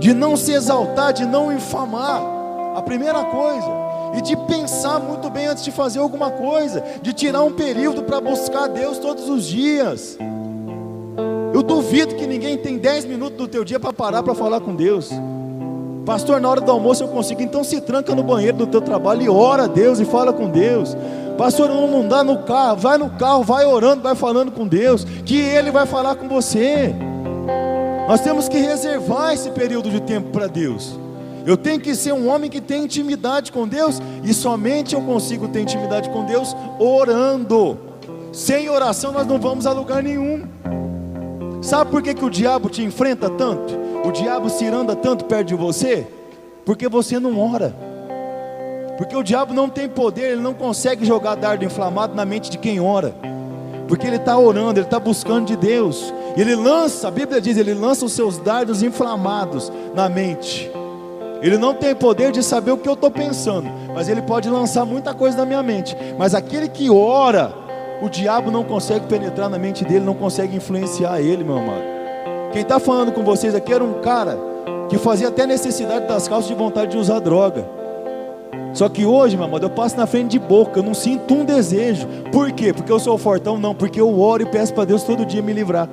de não se exaltar, de não infamar. A primeira coisa e de pensar muito bem antes de fazer alguma coisa, de tirar um período para buscar Deus todos os dias. Duvido que ninguém tem 10 minutos do teu dia para parar para falar com Deus. Pastor, na hora do almoço eu consigo, então se tranca no banheiro do teu trabalho e ora a Deus e fala com Deus. Pastor, não dá no carro, vai no carro, vai orando, vai falando com Deus, que Ele vai falar com você. Nós temos que reservar esse período de tempo para Deus. Eu tenho que ser um homem que tem intimidade com Deus, e somente eu consigo ter intimidade com Deus orando. Sem oração nós não vamos a lugar nenhum. Sabe por que, que o diabo te enfrenta tanto? O diabo se anda tanto perto de você? Porque você não ora. Porque o diabo não tem poder, ele não consegue jogar dardo inflamado na mente de quem ora. Porque ele está orando, ele está buscando de Deus. Ele lança, a Bíblia diz, ele lança os seus dardos inflamados na mente. Ele não tem poder de saber o que eu estou pensando, mas ele pode lançar muita coisa na minha mente. Mas aquele que ora, o diabo não consegue penetrar na mente dele, não consegue influenciar ele, meu amado. Quem está falando com vocês aqui era um cara que fazia até necessidade das calças de vontade de usar droga. Só que hoje, meu amado, eu passo na frente de boca, eu não sinto um desejo. Por quê? Porque eu sou fortão? Não, porque eu oro e peço para Deus todo dia me livrar.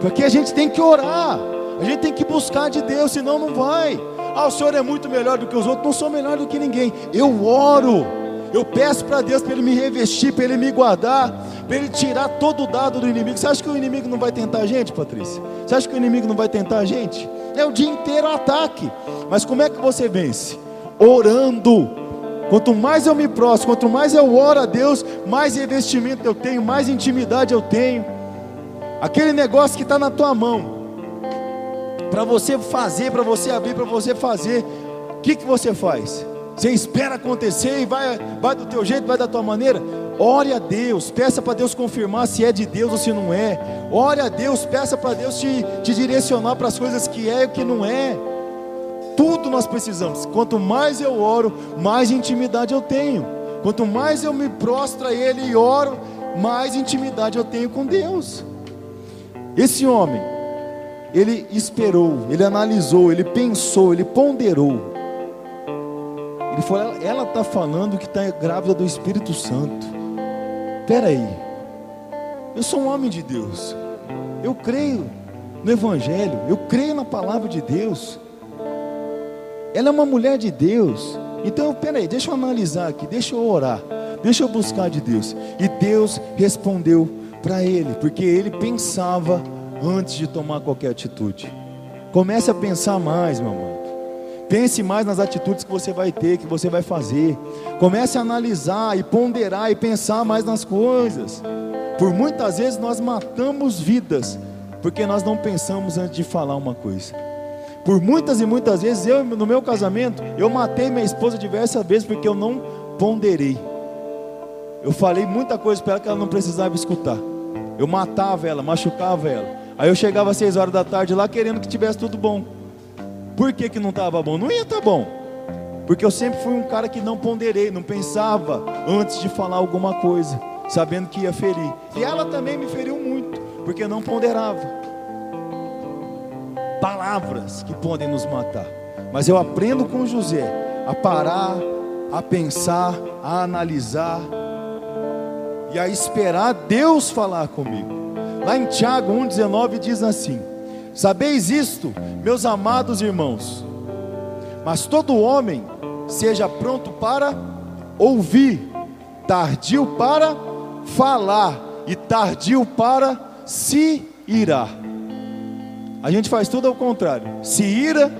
Porque a gente tem que orar, a gente tem que buscar de Deus, senão não vai. Ah, o Senhor é muito melhor do que os outros. Não sou melhor do que ninguém. Eu oro. Eu peço para Deus para Ele me revestir, para Ele me guardar, para Ele tirar todo o dado do inimigo. Você acha que o inimigo não vai tentar a gente, Patrícia? Você acha que o inimigo não vai tentar a gente? É o dia inteiro ataque. Mas como é que você vence? Orando. Quanto mais eu me prostro, quanto mais eu oro a Deus, mais investimento eu tenho, mais intimidade eu tenho. Aquele negócio que está na tua mão, para você fazer, para você abrir, para você fazer, o que, que você faz? Você espera acontecer e vai, vai do teu jeito, vai da tua maneira? Ore a Deus, peça para Deus confirmar se é de Deus ou se não é. Ore a Deus, peça para Deus te, te direcionar para as coisas que é e que não é. Tudo nós precisamos. Quanto mais eu oro, mais intimidade eu tenho. Quanto mais eu me prostro a Ele e oro, mais intimidade eu tenho com Deus. Esse homem, ele esperou, ele analisou, ele pensou, ele ponderou. Ele falou: ela está falando que está grávida do Espírito Santo. Espera aí, eu sou um homem de Deus, eu creio no Evangelho, eu creio na palavra de Deus. Ela é uma mulher de Deus. Então, peraí, deixa eu analisar aqui, deixa eu orar, deixa eu buscar de Deus. E Deus respondeu para ele, porque ele pensava antes de tomar qualquer atitude. Comece a pensar mais, meu amado. Pense mais nas atitudes que você vai ter, que você vai fazer. Comece a analisar e ponderar e pensar mais nas coisas. Por muitas vezes nós matamos vidas Porque nós não pensamos antes de falar uma coisa. Por muitas e muitas vezes, eu no meu casamento, eu matei minha esposa diversas vezes porque eu não ponderei. Eu falei muita coisa para ela que ela não precisava escutar. Eu matava ela, machucava ela. Aí eu chegava às seis horas da tarde lá querendo que tivesse tudo bom. Por que, que não estava bom? Não ia estar tá bom. Porque eu sempre fui um cara que não ponderei, não pensava antes de falar alguma coisa, sabendo que ia ferir. E ela também me feriu muito, porque não ponderava. Palavras que podem nos matar. Mas eu aprendo com José a parar, a pensar, a analisar e a esperar Deus falar comigo. Lá em Tiago 1,19 diz assim: Sabeis isto, meus amados irmãos, mas todo homem seja pronto para ouvir, tardio para falar e tardio para se irar. A gente faz tudo ao contrário: se ira,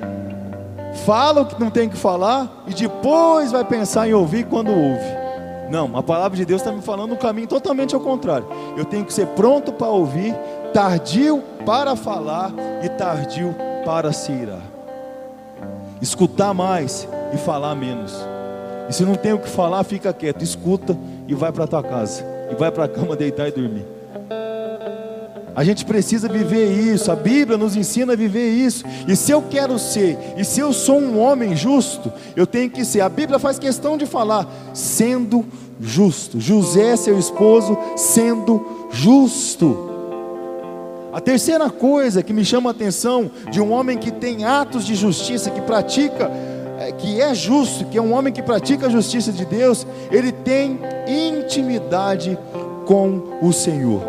fala o que não tem que falar e depois vai pensar em ouvir quando ouve. Não, a palavra de Deus está me falando um caminho totalmente ao contrário. Eu tenho que ser pronto para ouvir, tardio para falar e tardio para se irar. Escutar mais e falar menos. E se não tem o que falar, fica quieto, escuta e vai para tua casa. E vai para a cama deitar e dormir. A gente precisa viver isso. A Bíblia nos ensina a viver isso. E se eu quero ser, e se eu sou um homem justo, eu tenho que ser. A Bíblia faz questão de falar sendo justo. José, seu esposo, sendo justo. A terceira coisa que me chama a atenção de um homem que tem atos de justiça, que pratica, é, que é justo, que é um homem que pratica a justiça de Deus, ele tem intimidade com o Senhor.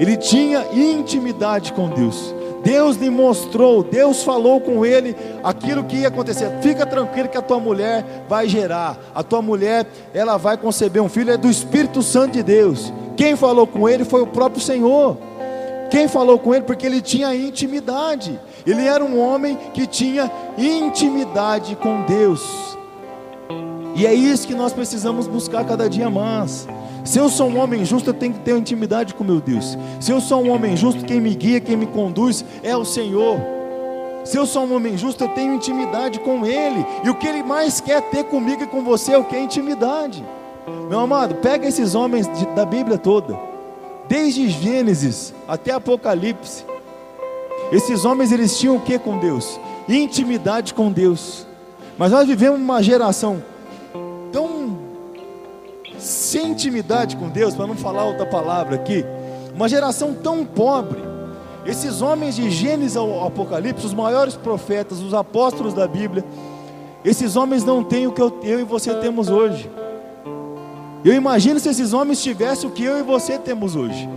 Ele tinha intimidade com Deus. Deus lhe mostrou, Deus falou com ele aquilo que ia acontecer. Fica tranquilo que a tua mulher vai gerar, a tua mulher, ela vai conceber um filho, é do Espírito Santo de Deus. Quem falou com ele foi o próprio Senhor. Quem falou com ele? Porque ele tinha intimidade. Ele era um homem que tinha intimidade com Deus. E é isso que nós precisamos buscar cada dia mais. Se eu sou um homem justo, eu tenho que ter intimidade com meu Deus. Se eu sou um homem justo, quem me guia, quem me conduz é o Senhor. Se eu sou um homem justo, eu tenho intimidade com Ele. E o que Ele mais quer ter comigo e com você é o que? Intimidade. Meu amado, pega esses homens da Bíblia toda desde Gênesis até Apocalipse. Esses homens eles tinham o que com Deus? Intimidade com Deus. Mas nós vivemos uma geração tão sem intimidade com Deus, para não falar outra palavra aqui, uma geração tão pobre. Esses homens de Gênesis ao Apocalipse, os maiores profetas, os apóstolos da Bíblia, esses homens não têm o que eu, eu e você temos hoje. Eu imagino se esses homens tivessem o que eu e você temos hoje.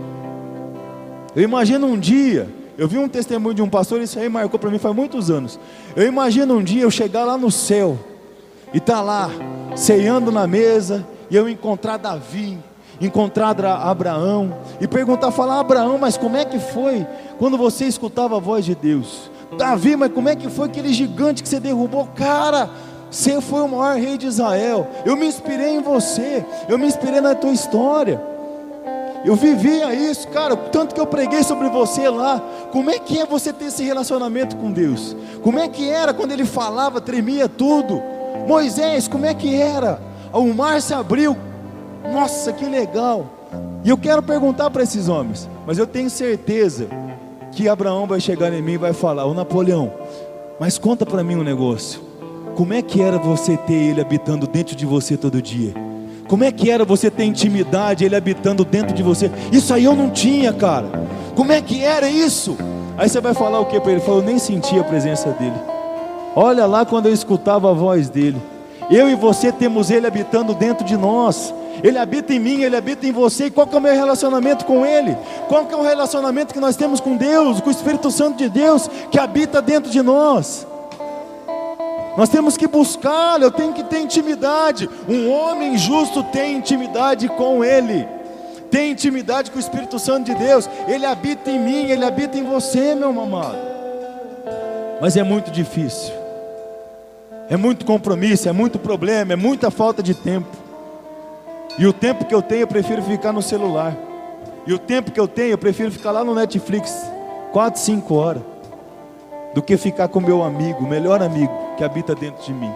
Eu imagino um dia, eu vi um testemunho de um pastor, isso aí marcou para mim faz muitos anos. Eu imagino um dia eu chegar lá no céu e estar tá lá, ceando na mesa, e eu encontrar Davi, encontrar Abraão, e perguntar, falar, Abraão, mas como é que foi quando você escutava a voz de Deus? Davi, mas como é que foi aquele gigante que você derrubou? Cara, você foi o maior rei de Israel. Eu me inspirei em você. Eu me inspirei na tua história. Eu vivia isso, cara. Tanto que eu preguei sobre você lá. Como é que é você ter esse relacionamento com Deus? Como é que era quando ele falava, tremia tudo? Moisés, como é que era? O mar se abriu. Nossa, que legal. E eu quero perguntar para esses homens, mas eu tenho certeza que Abraão vai chegar em mim e vai falar: Ô Napoleão, mas conta para mim um negócio. Como é que era você ter Ele habitando dentro de você todo dia? Como é que era você ter intimidade, Ele habitando dentro de você? Isso aí eu não tinha, cara. Como é que era isso? Aí você vai falar o que para ele? Falou, nem sentia a presença dele. Olha lá quando eu escutava a voz dele. Eu e você temos Ele habitando dentro de nós. Ele habita em mim, Ele habita em você. E qual é o meu relacionamento com Ele? Qual é o relacionamento que nós temos com Deus, com o Espírito Santo de Deus que habita dentro de nós? Nós temos que buscar, eu tenho que ter intimidade. Um homem justo tem intimidade com Ele, tem intimidade com o Espírito Santo de Deus. Ele habita em mim, Ele habita em você, meu amado. Mas é muito difícil, é muito compromisso, é muito problema, é muita falta de tempo. E o tempo que eu tenho, eu prefiro ficar no celular. E o tempo que eu tenho, eu prefiro ficar lá no Netflix, quatro, cinco horas, do que ficar com meu amigo, melhor amigo que habita dentro de mim,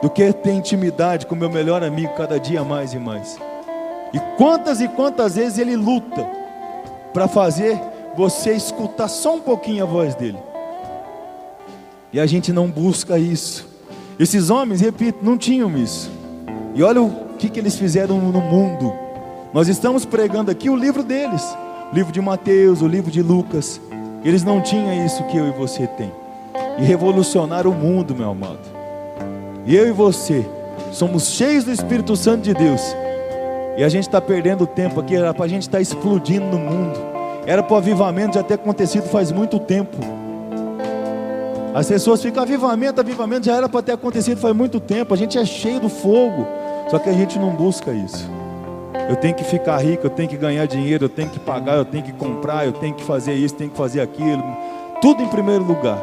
do que ter intimidade com meu melhor amigo cada dia mais e mais. E quantas e quantas vezes ele luta para fazer você escutar só um pouquinho a voz dele. E a gente não busca isso. Esses homens, repito, não tinham isso. E olha o que, que eles fizeram no mundo. Nós estamos pregando aqui o livro deles, o livro de Mateus, o livro de Lucas. Eles não tinham isso que eu e você tem. E revolucionaram o mundo, meu amado. E eu e você somos cheios do Espírito Santo de Deus. E a gente está perdendo tempo aqui, era para a gente estar tá explodindo no mundo. Era para o avivamento já ter acontecido faz muito tempo. As pessoas ficam, avivamento, avivamento, já era para ter acontecido faz muito tempo. A gente é cheio do fogo, só que a gente não busca isso. Eu tenho que ficar rico, eu tenho que ganhar dinheiro, eu tenho que pagar, eu tenho que comprar, eu tenho que fazer isso, tenho que fazer aquilo. Tudo em primeiro lugar.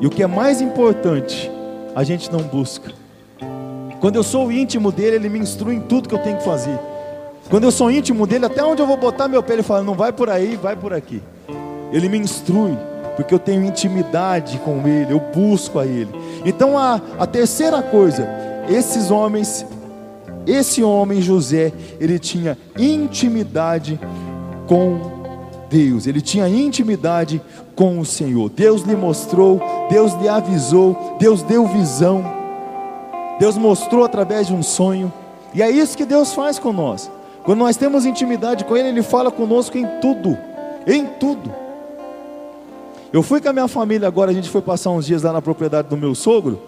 E o que é mais importante, a gente não busca. Quando eu sou íntimo dele, ele me instrui em tudo que eu tenho que fazer. Quando eu sou íntimo dele, até onde eu vou botar meu pé, ele fala: não vai por aí, vai por aqui. Ele me instrui porque eu tenho intimidade com Ele, eu busco a Ele. Então a, a terceira coisa, esses homens, esse homem José, ele tinha intimidade com Deus, ele tinha intimidade com o Senhor. Deus lhe mostrou, Deus lhe avisou, Deus deu visão, Deus mostrou através de um sonho, e é isso que Deus faz com nós. Quando nós temos intimidade com Ele, Ele fala conosco em tudo, em tudo. Eu fui com a minha família agora, a gente foi passar uns dias lá na propriedade do meu sogro.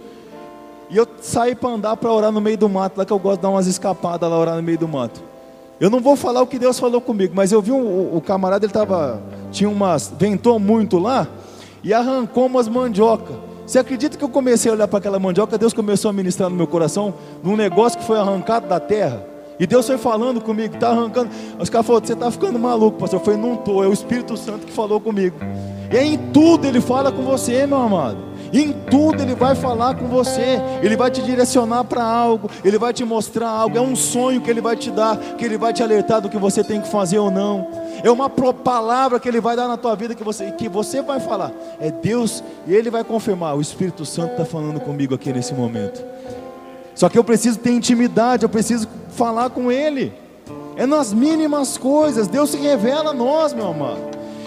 E eu saí para andar para orar no meio do mato, lá que eu gosto de dar umas escapadas lá, orar no meio do mato. Eu não vou falar o que Deus falou comigo, mas eu vi um, o camarada, ele tava, tinha umas, ventou muito lá e arrancou umas mandioca. Você acredita que eu comecei a olhar para aquela mandioca, Deus começou a ministrar no meu coração, num negócio que foi arrancado da terra? E Deus foi falando comigo, está arrancando. Os caras falaram, você está ficando maluco, pastor. Eu falei, não estou, é o Espírito Santo que falou comigo. E em tudo Ele fala com você, meu amado. Em tudo Ele vai falar com você. Ele vai te direcionar para algo. Ele vai te mostrar algo. É um sonho que Ele vai te dar. Que Ele vai te alertar do que você tem que fazer ou não. É uma palavra que Ele vai dar na tua vida que você, que você vai falar. É Deus e Ele vai confirmar. O Espírito Santo está falando comigo aqui nesse momento. Só que eu preciso ter intimidade, eu preciso falar com Ele. É nas mínimas coisas, Deus se revela a nós, meu amado.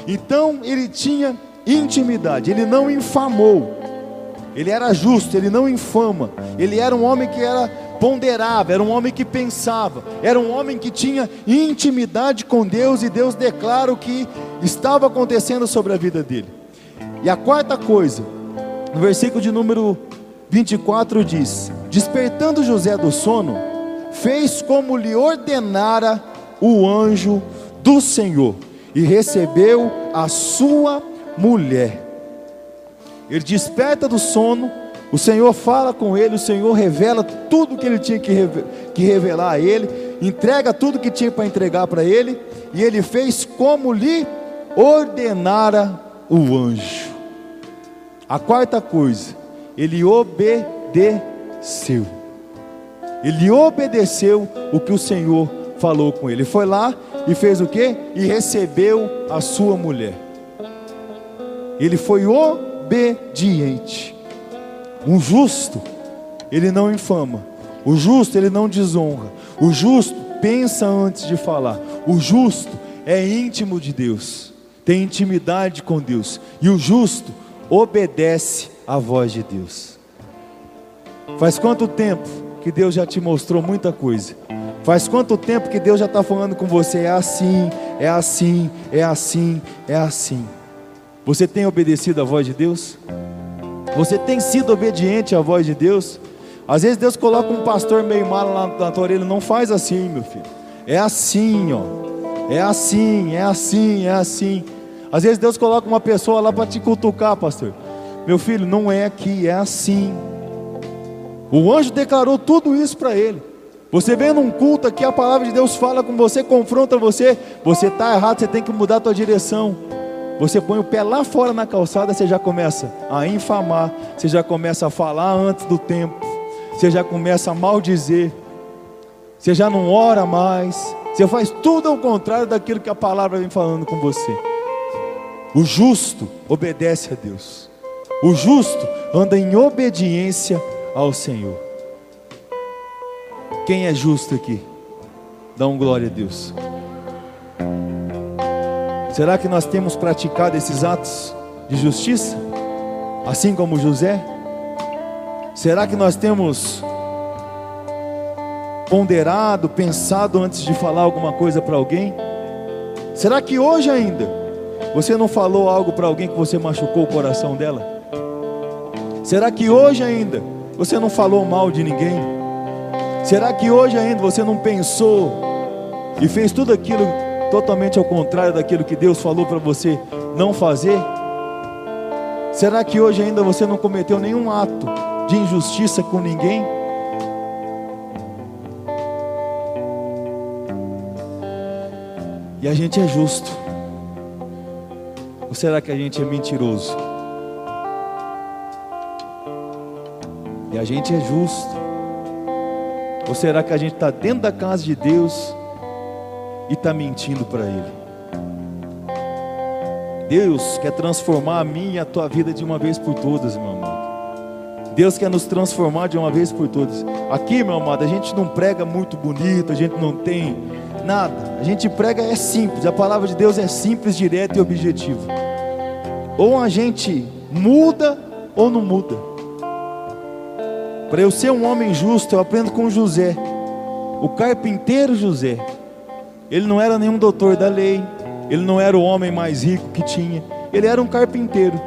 Então ele tinha intimidade, ele não infamou, ele era justo, ele não infama, ele era um homem que era ponderava, era um homem que pensava, era um homem que tinha intimidade com Deus e Deus declara o que estava acontecendo sobre a vida dele. E a quarta coisa, no versículo de número 24 diz: Despertando José do sono, fez como lhe ordenara o anjo do Senhor e recebeu a sua mulher. Ele desperta do sono, o Senhor fala com ele, o Senhor revela tudo que ele tinha que revelar a ele, entrega tudo que tinha para entregar para ele, e ele fez como lhe ordenara o anjo. A quarta coisa, ele obedeceu. Ele obedeceu o que o Senhor falou com ele. Foi lá e fez o que? E recebeu a sua mulher. Ele foi obediente. Um justo, ele não infama. O justo, ele não desonra. O justo pensa antes de falar. O justo é íntimo de Deus, tem intimidade com Deus. E o justo obedece à voz de Deus. Faz quanto tempo que Deus já te mostrou muita coisa? Faz quanto tempo que Deus já está falando com você? É assim, é assim, é assim, é assim. Você tem obedecido a voz de Deus? Você tem sido obediente à voz de Deus? Às vezes Deus coloca um pastor meio mal lá na tua orelha, não faz assim, meu filho. É assim, ó. É assim, é assim, é assim. Às vezes Deus coloca uma pessoa lá para te cutucar, pastor. Meu filho, não é aqui, é assim. O anjo declarou tudo isso para ele. Você vem num culto aqui, a palavra de Deus fala com você, confronta você. Você está errado, você tem que mudar a tua direção. Você põe o pé lá fora na calçada, você já começa a infamar, você já começa a falar antes do tempo, você já começa a maldizer, você já não ora mais, você faz tudo ao contrário daquilo que a palavra vem falando com você. O justo obedece a Deus. O justo anda em obediência ao Senhor. Quem é justo aqui? Dá um glória a Deus. Será que nós temos praticado esses atos de justiça? Assim como José? Será que nós temos ponderado, pensado antes de falar alguma coisa para alguém? Será que hoje ainda você não falou algo para alguém que você machucou o coração dela? Será que hoje ainda você não falou mal de ninguém? Será que hoje ainda você não pensou e fez tudo aquilo totalmente ao contrário daquilo que Deus falou para você não fazer? Será que hoje ainda você não cometeu nenhum ato de injustiça com ninguém? E a gente é justo. Ou será que a gente é mentiroso? E a gente é justo. Ou será que a gente está dentro da casa de Deus e está mentindo para Ele? Deus quer transformar a minha e a tua vida de uma vez por todas, meu amado. Deus quer nos transformar de uma vez por todas. Aqui, meu amado, a gente não prega muito bonito, a gente não tem Nada. A gente prega é simples. A palavra de Deus é simples, direta e objetiva. Ou a gente muda ou não muda. Para eu ser um homem justo, eu aprendo com José. O carpinteiro José. Ele não era nenhum doutor da lei. Ele não era o homem mais rico que tinha. Ele era um carpinteiro.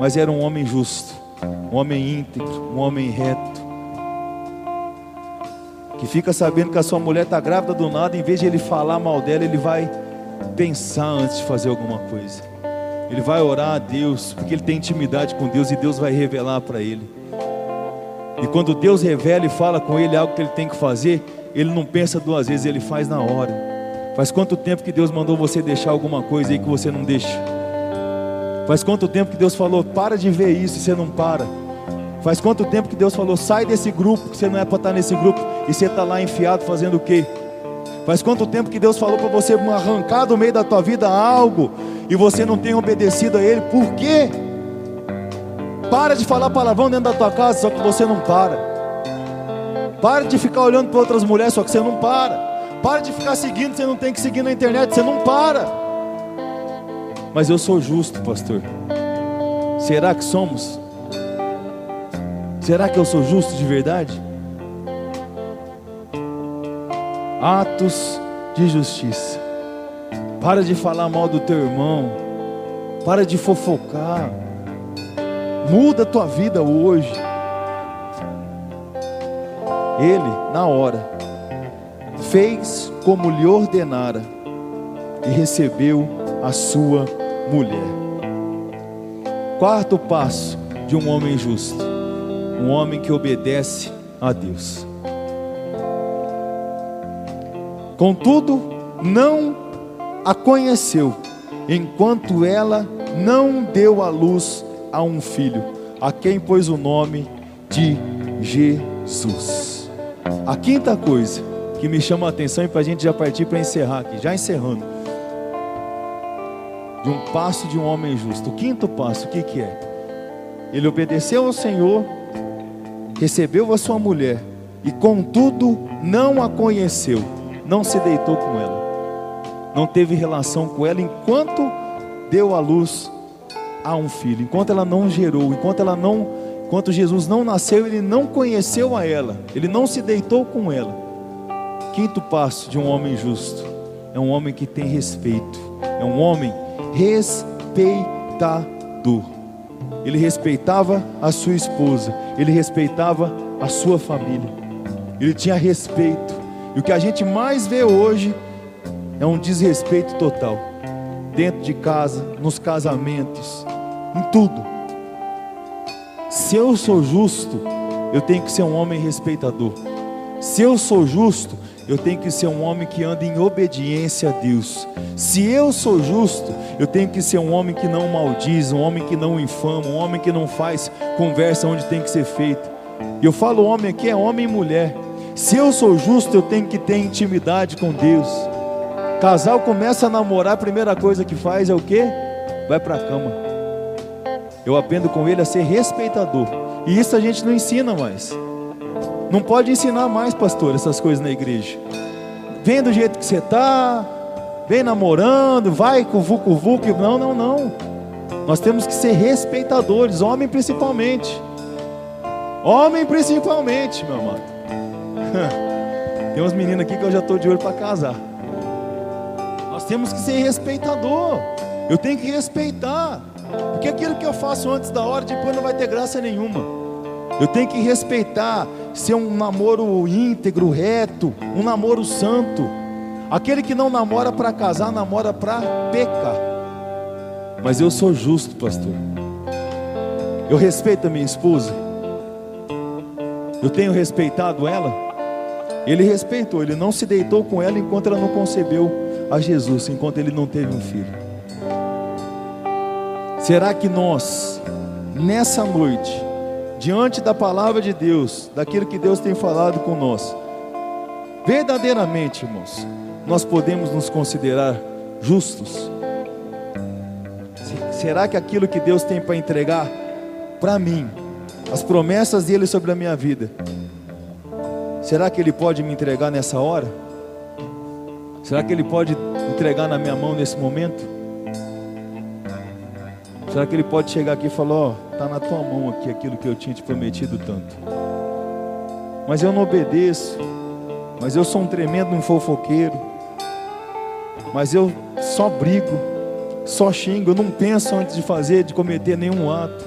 Mas era um homem justo. Um homem íntegro. Um homem reto que fica sabendo que a sua mulher está grávida do nada, em vez de ele falar mal dela, ele vai pensar antes de fazer alguma coisa. Ele vai orar a Deus, porque ele tem intimidade com Deus e Deus vai revelar para ele. E quando Deus revela e fala com ele algo que ele tem que fazer, ele não pensa duas vezes, ele faz na hora. Faz quanto tempo que Deus mandou você deixar alguma coisa aí que você não deixa? Faz quanto tempo que Deus falou, para de ver isso e você não para? Faz quanto tempo que Deus falou, sai desse grupo, que você não é para estar nesse grupo, e você está lá enfiado fazendo o quê? Faz quanto tempo que Deus falou para você arrancar do meio da tua vida algo, e você não tem obedecido a Ele, por quê? Para de falar palavrão dentro da tua casa, só que você não para. Para de ficar olhando para outras mulheres, só que você não para. Para de ficar seguindo, você não tem que seguir na internet, você não para. Mas eu sou justo, pastor. Será que somos? Será que eu sou justo de verdade? Atos de justiça. Para de falar mal do teu irmão. Para de fofocar. Muda a tua vida hoje. Ele, na hora, fez como lhe ordenara e recebeu a sua mulher. Quarto passo de um homem justo um homem que obedece a Deus. Contudo, não a conheceu, enquanto ela não deu à luz a um filho, a quem pôs o nome de Jesus. A quinta coisa que me chama a atenção e para a gente já partir para encerrar aqui, já encerrando, de um passo de um homem justo. O quinto passo, o que, que é? Ele obedeceu ao Senhor recebeu a sua mulher e contudo não a conheceu, não se deitou com ela, não teve relação com ela enquanto deu à luz a um filho, enquanto ela não gerou, enquanto ela não, enquanto Jesus não nasceu, ele não conheceu a ela, ele não se deitou com ela. Quinto passo de um homem justo é um homem que tem respeito, é um homem respeitador. Ele respeitava a sua esposa, ele respeitava a sua família, ele tinha respeito. E o que a gente mais vê hoje é um desrespeito total, dentro de casa, nos casamentos, em tudo. Se eu sou justo, eu tenho que ser um homem respeitador. Se eu sou justo, eu tenho que ser um homem que anda em obediência a Deus. Se eu sou justo, eu tenho que ser um homem que não maldiz, um homem que não infama, um homem que não faz conversa onde tem que ser feita. E eu falo homem aqui é homem e mulher. Se eu sou justo, eu tenho que ter intimidade com Deus. Casal começa a namorar, a primeira coisa que faz é o quê? vai para a cama. Eu aprendo com ele a ser respeitador. E isso a gente não ensina mais. Não pode ensinar mais, pastor, essas coisas na igreja. Vem do jeito que você está, vem namorando, vai com vucu vucu. Não, não, não. Nós temos que ser respeitadores, homem principalmente. Homem principalmente, meu amado. Tem umas meninas aqui que eu já estou de olho para casar. Nós temos que ser respeitador. Eu tenho que respeitar. Porque aquilo que eu faço antes da hora, depois não vai ter graça nenhuma. Eu tenho que respeitar, ser um namoro íntegro, reto, um namoro santo. Aquele que não namora para casar, namora para pecar. Mas eu sou justo, pastor. Eu respeito a minha esposa. Eu tenho respeitado ela. Ele respeitou, ele não se deitou com ela enquanto ela não concebeu a Jesus, enquanto ele não teve um filho. Será que nós, nessa noite, diante da palavra de Deus, daquilo que Deus tem falado com nós, verdadeiramente, irmãos, nós podemos nos considerar justos? Será que aquilo que Deus tem para entregar para mim, as promessas dele sobre a minha vida, será que ele pode me entregar nessa hora? Será que ele pode entregar na minha mão nesse momento? Será que ele pode chegar aqui e falar: Ó, está na tua mão aqui aquilo que eu tinha te prometido tanto? Mas eu não obedeço, mas eu sou um tremendo fofoqueiro, mas eu só brigo, só xingo, eu não penso antes de fazer, de cometer nenhum ato.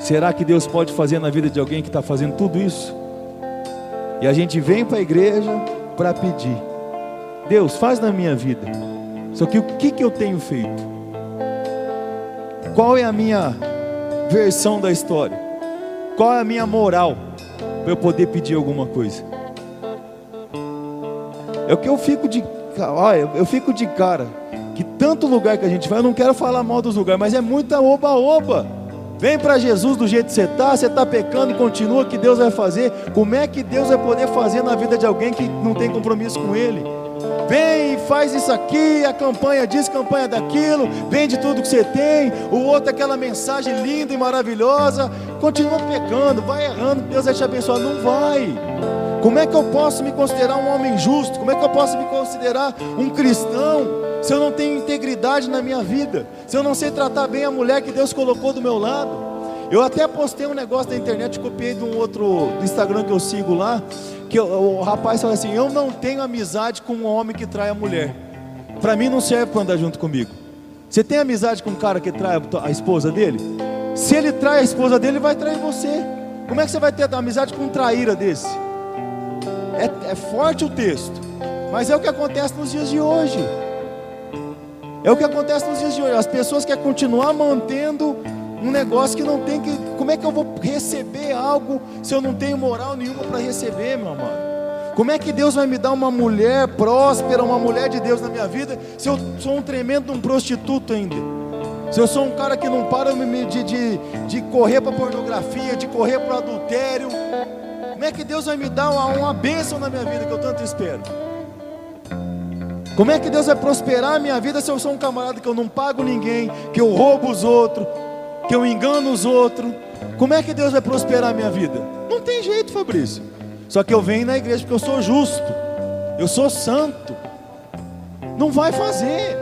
Será que Deus pode fazer na vida de alguém que está fazendo tudo isso? E a gente vem para a igreja para pedir: Deus, faz na minha vida. Só que o que, que eu tenho feito? Qual é a minha versão da história? Qual é a minha moral para eu poder pedir alguma coisa? É o que eu fico de, olha, eu fico de cara que tanto lugar que a gente vai, eu não quero falar mal dos lugares, mas é muita oba-oba. Vem para Jesus do jeito que você está, você está pecando e continua, que Deus vai fazer. Como é que Deus vai poder fazer na vida de alguém que não tem compromisso com Ele? Vem faz isso aqui, a campanha diz, campanha daquilo, vende tudo que você tem, o outro aquela mensagem linda e maravilhosa, continua pecando, vai errando, Deus vai te abençoar, não vai. Como é que eu posso me considerar um homem justo? Como é que eu posso me considerar um cristão se eu não tenho integridade na minha vida? Se eu não sei tratar bem a mulher que Deus colocou do meu lado? Eu até postei um negócio na internet, copiei de um outro do Instagram que eu sigo lá, que o, o rapaz falou assim: Eu não tenho amizade com um homem que trai a mulher. Para mim não serve para andar junto comigo. Você tem amizade com um cara que trai a esposa dele? Se ele trai a esposa dele, ele vai trair você. Como é que você vai ter amizade com um traíra desse? É, é forte o texto, mas é o que acontece nos dias de hoje. É o que acontece nos dias de hoje. As pessoas querem continuar mantendo um negócio que não tem que. Como é que eu vou receber algo se eu não tenho moral nenhuma para receber, meu amado? Como é que Deus vai me dar uma mulher próspera, uma mulher de Deus na minha vida, se eu sou um tremendo um prostituto ainda? Se eu sou um cara que não para de, de, de correr para pornografia, de correr para adultério, como é que Deus vai me dar uma, uma bênção na minha vida que eu tanto espero? Como é que Deus vai prosperar a minha vida se eu sou um camarada que eu não pago ninguém, que eu roubo os outros, que eu engano os outros, como é que Deus vai prosperar a minha vida? Não tem jeito, Fabrício. Só que eu venho na igreja porque eu sou justo, eu sou santo. Não vai fazer.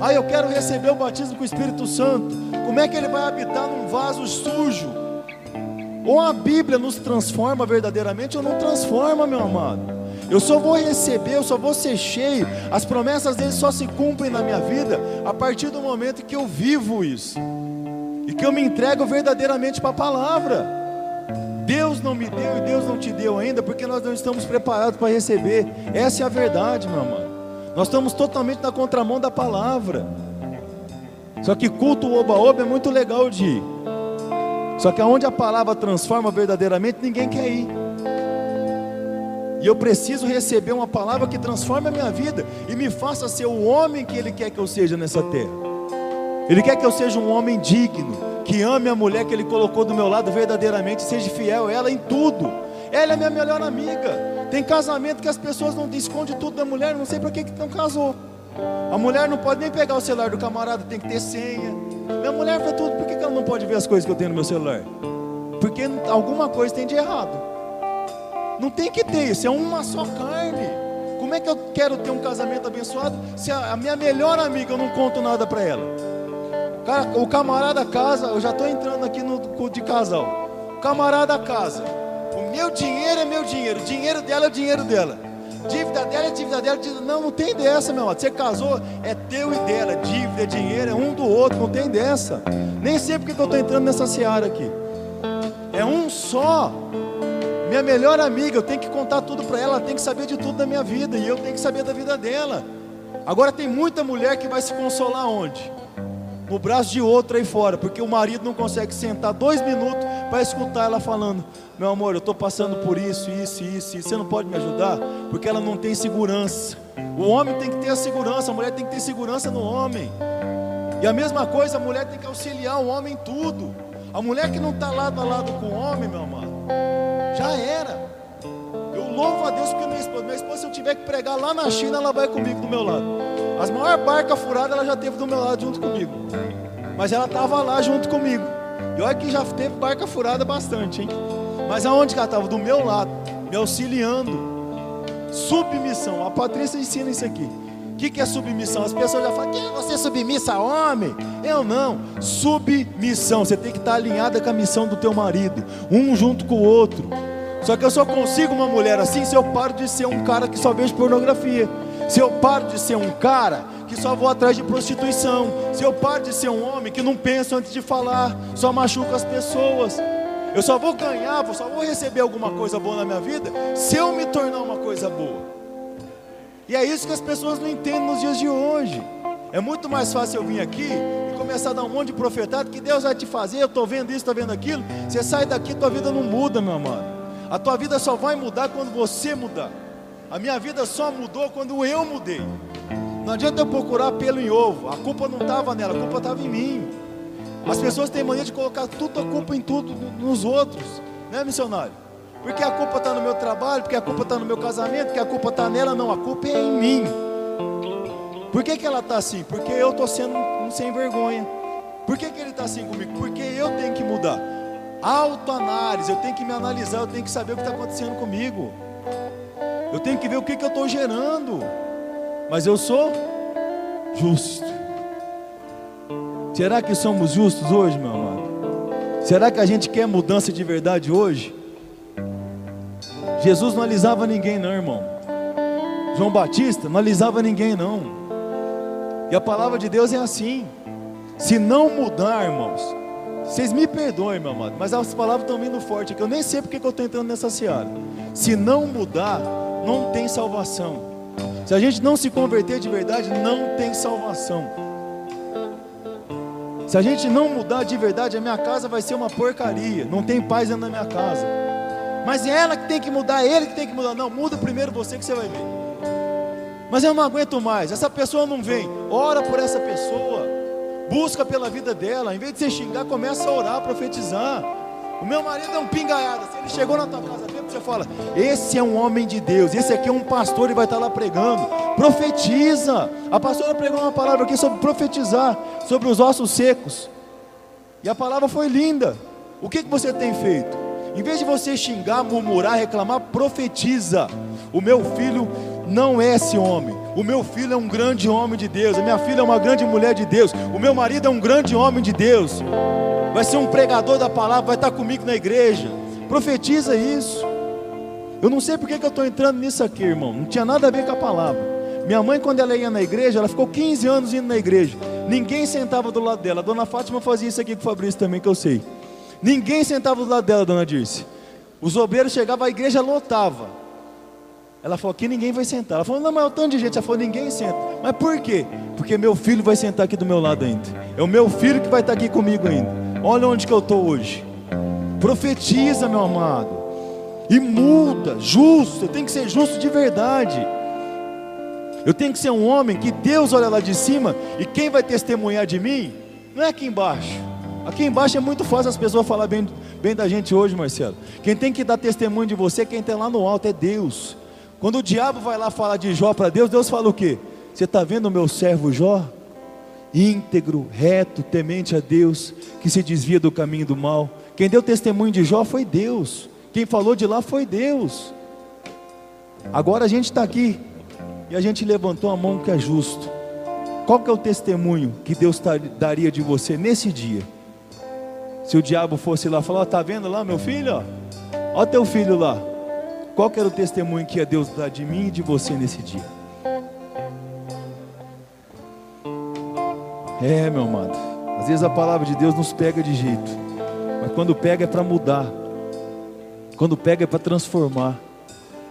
Ah, eu quero receber o batismo com o Espírito Santo. Como é que ele vai habitar num vaso sujo? Ou a Bíblia nos transforma verdadeiramente ou não transforma, meu amado. Eu só vou receber, eu só vou ser cheio. As promessas dele só se cumprem na minha vida a partir do momento que eu vivo isso e que eu me entrego verdadeiramente para a palavra. Deus não me deu e Deus não te deu ainda porque nós não estamos preparados para receber. Essa é a verdade, meu amado. Nós estamos totalmente na contramão da palavra. Só que culto oba-oba é muito legal de ir. Só que aonde a palavra transforma verdadeiramente, ninguém quer ir. E eu preciso receber uma palavra que transforme a minha vida e me faça ser o homem que Ele quer que eu seja nessa terra. Ele quer que eu seja um homem digno, que ame a mulher que Ele colocou do meu lado verdadeiramente, seja fiel a ela em tudo. Ela é minha melhor amiga. Tem casamento que as pessoas não escondem tudo da mulher, não sei para que, que não casou. A mulher não pode nem pegar o celular do camarada, tem que ter senha. Minha mulher faz tudo, por que ela não pode ver as coisas que eu tenho no meu celular? Porque alguma coisa tem de errado. Não tem que ter isso, é uma só carne. Como é que eu quero ter um casamento abençoado se a, minha melhor amiga eu não conto nada para ela? Cara, o camarada casa, eu já estou entrando aqui no de casal. O camarada casa. O meu dinheiro é meu dinheiro, o dinheiro dela é o dinheiro dela. Dívida dela é dívida dela. Dívida... Não, não tem dessa, meu amado. Você casou, é teu e dela. Dívida, dinheiro, é um do outro. Não tem dessa. Nem sei porque que eu estou entrando nessa seara aqui. É um só. Minha melhor amiga, eu tenho que contar tudo para ela, ela tem que saber de tudo da minha vida e eu tenho que saber da vida dela. Agora tem muita mulher que vai se consolar onde? No braço de outra aí fora, porque o marido não consegue sentar dois minutos para escutar ela falando: Meu amor, eu estou passando por isso, isso, isso, isso, você não pode me ajudar? Porque ela não tem segurança. O homem tem que ter a segurança, a mulher tem que ter segurança no homem. E a mesma coisa, a mulher tem que auxiliar o homem em tudo. A mulher que não está lado a lado com o homem, meu amado, já era. Eu louvo a Deus porque minha esposa, minha esposa, se eu tiver que pregar lá na China, ela vai comigo do meu lado. As maiores barcas furadas ela já teve do meu lado junto comigo. Mas ela estava lá junto comigo. E olha que já teve barca furada bastante, hein? Mas aonde que ela estava? Do meu lado, me auxiliando. Submissão. A Patrícia ensina isso aqui. O que, que é submissão? As pessoas já falam, quem é você submissa homem? Eu não. Submissão. Você tem que estar alinhada com a missão do teu marido. Um junto com o outro. Só que eu só consigo uma mulher assim se eu paro de ser um cara que só vejo pornografia. Se eu paro de ser um cara que só vou atrás de prostituição. Se eu paro de ser um homem que não pensa antes de falar, só machuca as pessoas. Eu só vou ganhar, só vou receber alguma coisa boa na minha vida se eu me tornar uma coisa boa. E é isso que as pessoas não entendem nos dias de hoje. É muito mais fácil eu vir aqui e começar a dar um monte de profetado que Deus vai te fazer. Eu estou vendo isso, estou vendo aquilo. Você sai daqui, tua vida não muda, meu amado. A tua vida só vai mudar quando você mudar. A minha vida só mudou quando eu mudei. Não adianta eu procurar pelo em ovo. A culpa não estava nela, a culpa estava em mim. As pessoas têm mania de colocar tudo a culpa em tudo nos outros, né, missionário? Porque a culpa está no meu trabalho, porque a culpa está no meu casamento, porque a culpa está nela, não, a culpa é em mim. Por que, que ela está assim? Porque eu estou sendo um sem vergonha. Por que, que ele está assim comigo? Porque eu tenho que mudar. Autoanálise, eu tenho que me analisar, eu tenho que saber o que está acontecendo comigo. Eu tenho que ver o que, que eu estou gerando. Mas eu sou justo. Será que somos justos hoje, meu amado? Será que a gente quer mudança de verdade hoje? Jesus não alisava ninguém, não, irmão. João Batista não alisava ninguém, não. E a palavra de Deus é assim. Se não mudar, irmãos, vocês me perdoem, meu amado, mas as palavras estão vindo forte aqui. Eu nem sei porque eu estou entrando nessa seara. Se não mudar, não tem salvação. Se a gente não se converter de verdade, não tem salvação. Se a gente não mudar de verdade, a minha casa vai ser uma porcaria. Não tem paz dentro da minha casa. Mas é ela que tem que mudar, é ele que tem que mudar. Não, muda primeiro você que você vai ver. Mas eu não aguento mais. Essa pessoa não vem. Ora por essa pessoa. Busca pela vida dela. Em vez de você xingar, começa a orar, profetizar. O meu marido é um pingaiada. Se ele chegou na tua casa você fala: Esse é um homem de Deus. Esse aqui é um pastor e vai estar lá pregando. Profetiza. A pastora pregou uma palavra aqui sobre profetizar, sobre os ossos secos. E a palavra foi linda. O que, que você tem feito? Em vez de você xingar, murmurar, reclamar, profetiza. O meu filho não é esse homem. O meu filho é um grande homem de Deus. A minha filha é uma grande mulher de Deus. O meu marido é um grande homem de Deus vai ser um pregador da palavra, vai estar comigo na igreja. Profetiza isso. Eu não sei porque que eu estou entrando nisso aqui, irmão. Não tinha nada a ver com a palavra. Minha mãe, quando ela ia na igreja, ela ficou 15 anos indo na igreja. Ninguém sentava do lado dela. A dona Fátima fazia isso aqui com o Fabrício também, que eu sei. Ninguém sentava do lado dela, dona Dirce. Os obreiros chegavam, a igreja lotava. Ela falou: aqui ninguém vai sentar. Ela falou: não, mas é um tanto de gente. Ela falou: ninguém senta. Mas por quê? Porque meu filho vai sentar aqui do meu lado ainda. É o meu filho que vai estar aqui comigo ainda. Olha onde que eu estou hoje. Profetiza, meu amado. E muda, justo. Eu tenho que ser justo de verdade. Eu tenho que ser um homem que Deus olha lá de cima e quem vai testemunhar de mim não é aqui embaixo. Aqui embaixo é muito fácil as pessoas falar bem, bem da gente hoje, Marcelo. Quem tem que dar testemunho de você, quem está lá no alto é Deus. Quando o diabo vai lá falar de Jó para Deus, Deus fala o quê? Você está vendo o meu servo Jó? Íntegro, reto, temente a Deus, que se desvia do caminho do mal. Quem deu testemunho de Jó foi Deus. Quem falou de lá foi Deus. Agora a gente está aqui e a gente levantou a mão que é justo. Qual que é o testemunho que Deus daria de você nesse dia? Se o diabo fosse lá falar, está vendo lá meu filho? Ó, teu filho lá. Qual que era o testemunho que Deus dar de mim e de você nesse dia? É, meu amado. Às vezes a palavra de Deus nos pega de jeito. Mas quando pega é para mudar. Quando pega é para transformar.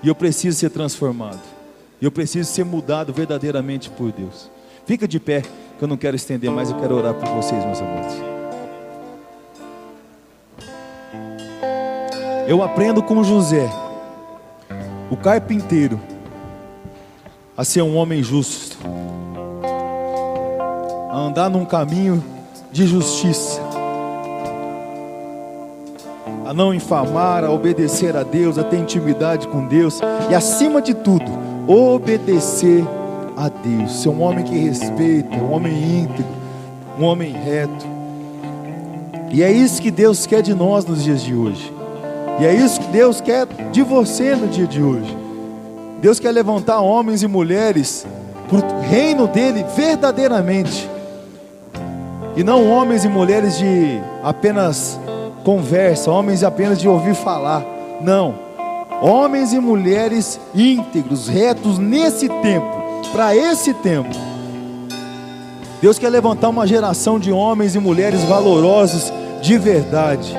E eu preciso ser transformado. E eu preciso ser mudado verdadeiramente por Deus. Fica de pé, que eu não quero estender mais, eu quero orar por vocês, meus amados. Eu aprendo com José, o carpinteiro, a ser um homem justo, a andar num caminho de justiça a não infamar, a obedecer a Deus, a ter intimidade com Deus e, acima de tudo, obedecer a Deus. Ser um homem que respeita, um homem íntegro, um homem reto. E é isso que Deus quer de nós nos dias de hoje. E é isso que Deus quer de você no dia de hoje. Deus quer levantar homens e mulheres para o reino dele verdadeiramente. E não homens e mulheres de apenas conversa, homens apenas de ouvir falar. Não. Homens e mulheres íntegros, retos nesse tempo, para esse tempo. Deus quer levantar uma geração de homens e mulheres valorosos de verdade,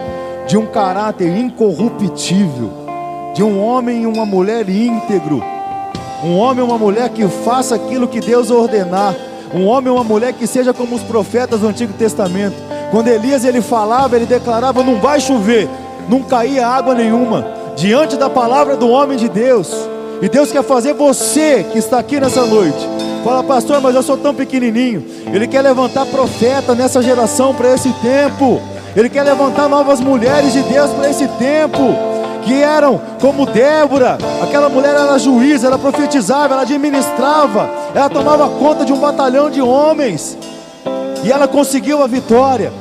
de um caráter incorruptível, de um homem e uma mulher íntegro, um homem e uma mulher que faça aquilo que Deus ordenar, um homem e uma mulher que seja como os profetas do Antigo Testamento, quando Elias ele falava, ele declarava: não vai chover, não caía água nenhuma, diante da palavra do homem de Deus. E Deus quer fazer você que está aqui nessa noite. Fala, pastor, mas eu sou tão pequenininho. Ele quer levantar profeta nessa geração para esse tempo. Ele quer levantar novas mulheres de Deus para esse tempo. Que eram como Débora, aquela mulher era juíza, ela profetizava, ela administrava, ela tomava conta de um batalhão de homens e ela conseguiu a vitória.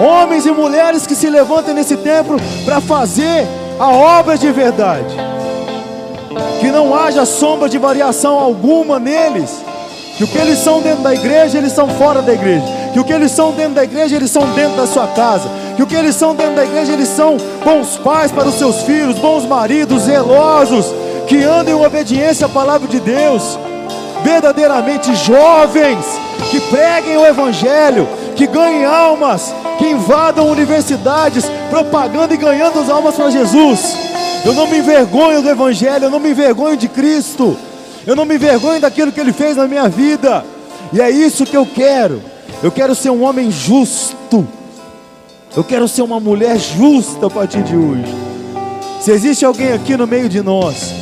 Homens e mulheres que se levantem nesse templo para fazer a obra de verdade. Que não haja sombra de variação alguma neles. Que o que eles são dentro da igreja, eles são fora da igreja. Que o que eles são dentro da igreja, eles são dentro da sua casa. Que o que eles são dentro da igreja, eles são bons pais para os seus filhos, bons maridos, zelosos, que andem em obediência à palavra de Deus. Verdadeiramente jovens que preguem o Evangelho, que ganhem almas, que invadam universidades, propagando e ganhando as almas para Jesus. Eu não me envergonho do Evangelho, eu não me envergonho de Cristo, eu não me envergonho daquilo que Ele fez na minha vida, e é isso que eu quero. Eu quero ser um homem justo, eu quero ser uma mulher justa a partir de hoje. Se existe alguém aqui no meio de nós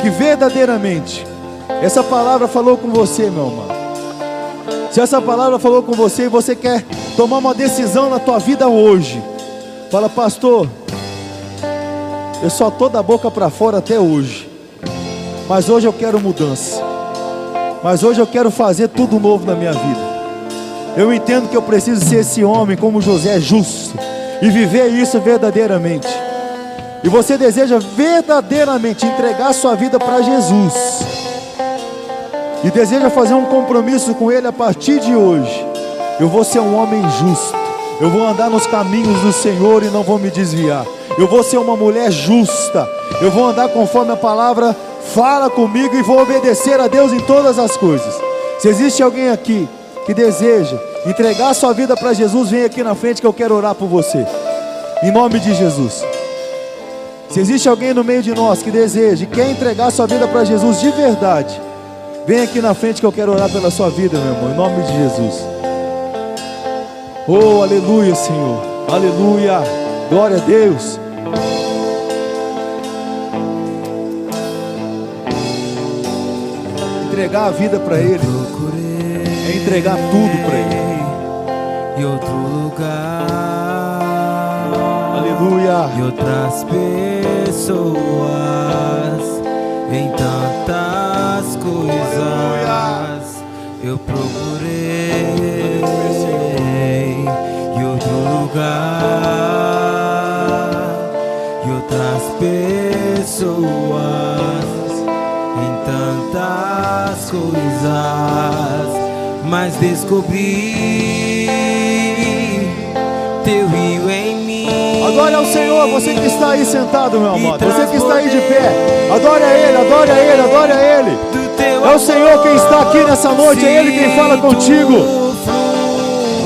que verdadeiramente essa palavra falou com você, meu irmão. Se essa palavra falou com você e você quer tomar uma decisão na tua vida hoje, fala, pastor, eu só estou da boca para fora até hoje, mas hoje eu quero mudança, mas hoje eu quero fazer tudo novo na minha vida. Eu entendo que eu preciso ser esse homem como José, justo, e viver isso verdadeiramente. E você deseja verdadeiramente entregar sua vida para Jesus e deseja fazer um compromisso com Ele a partir de hoje, eu vou ser um homem justo, eu vou andar nos caminhos do Senhor e não vou me desviar, eu vou ser uma mulher justa, eu vou andar conforme a palavra fala comigo e vou obedecer a Deus em todas as coisas. Se existe alguém aqui que deseja entregar sua vida para Jesus, vem aqui na frente que eu quero orar por você, em nome de Jesus. Se existe alguém no meio de nós que deseja e quer entregar sua vida para Jesus de verdade, Vem aqui na frente que eu quero orar pela sua vida, meu irmão, em nome de Jesus. Oh, aleluia, Senhor. Aleluia. Glória a Deus. Entregar a vida para Ele é entregar tudo para Ele. Em outro lugar, aleluia. E outras pessoas em tantas coisas. Eu procurei em outro lugar e outras pessoas em tantas coisas, mas descobri teu Senhor, você que está aí sentado, meu amado. Você que está aí de pé. Adore a Ele, adore a Ele, adore a Ele. É o Senhor quem está aqui nessa noite, é Ele quem fala contigo.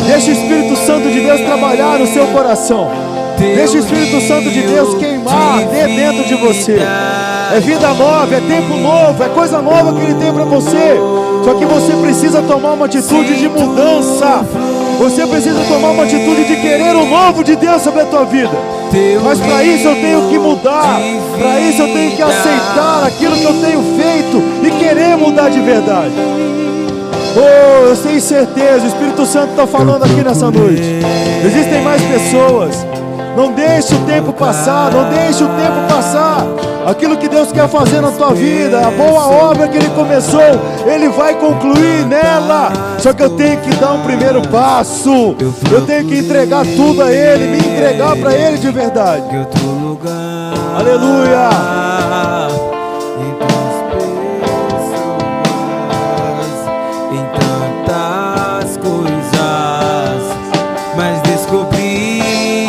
Deixa o Espírito Santo de Deus trabalhar no seu coração. Deixa o Espírito Santo de Deus queimar de dentro de você. É vida nova, é tempo novo, é coisa nova que Ele tem para você. Só que você precisa tomar uma atitude de mudança. Você precisa tomar uma atitude de querer o novo de Deus sobre a tua vida. Mas para isso eu tenho que mudar. Para isso eu tenho que aceitar aquilo que eu tenho feito e querer mudar de verdade. Oh, eu tenho certeza, o Espírito Santo está falando aqui nessa noite. Existem mais pessoas. Não deixe o tempo passar, não deixe o tempo passar. Aquilo que Deus quer fazer na tua vida, a boa obra que Ele começou, Ele vai concluir nela. Só que eu tenho que dar um primeiro passo. Eu tenho que entregar tudo a Ele, me entregar para Ele de verdade. Aleluia.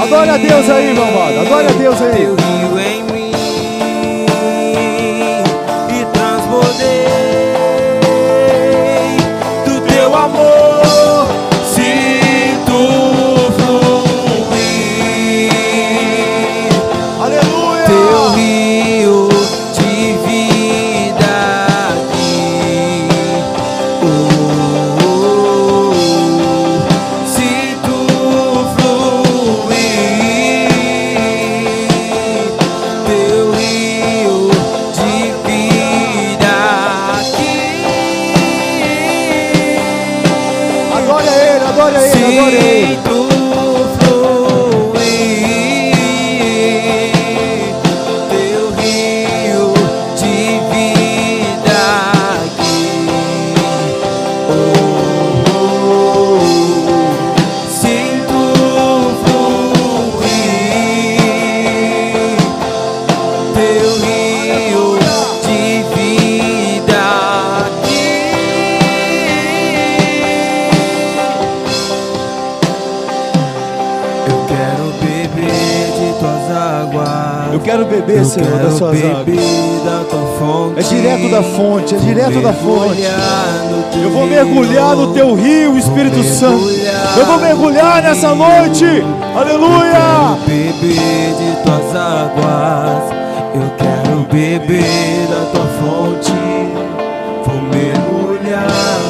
Adore a Deus aí, meu amado. Adore a Deus aí. Da fonte. Eu vou mergulhar no teu rio, Espírito Santo. Eu vou mergulhar nessa noite. Aleluia. beber de tuas águas. Eu quero beber da tua fonte. Vou mergulhar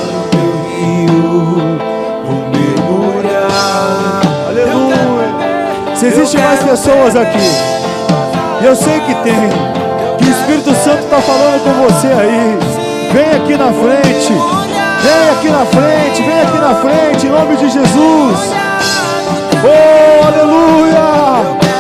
no teu rio. Vou mergulhar. Aleluia. Se existem mais pessoas aqui, eu sei que tem, que o Espírito Santo está falando com você aí. Vem aqui na frente. Vem aqui na frente, vem aqui na frente, em nome de Jesus. Oh, aleluia.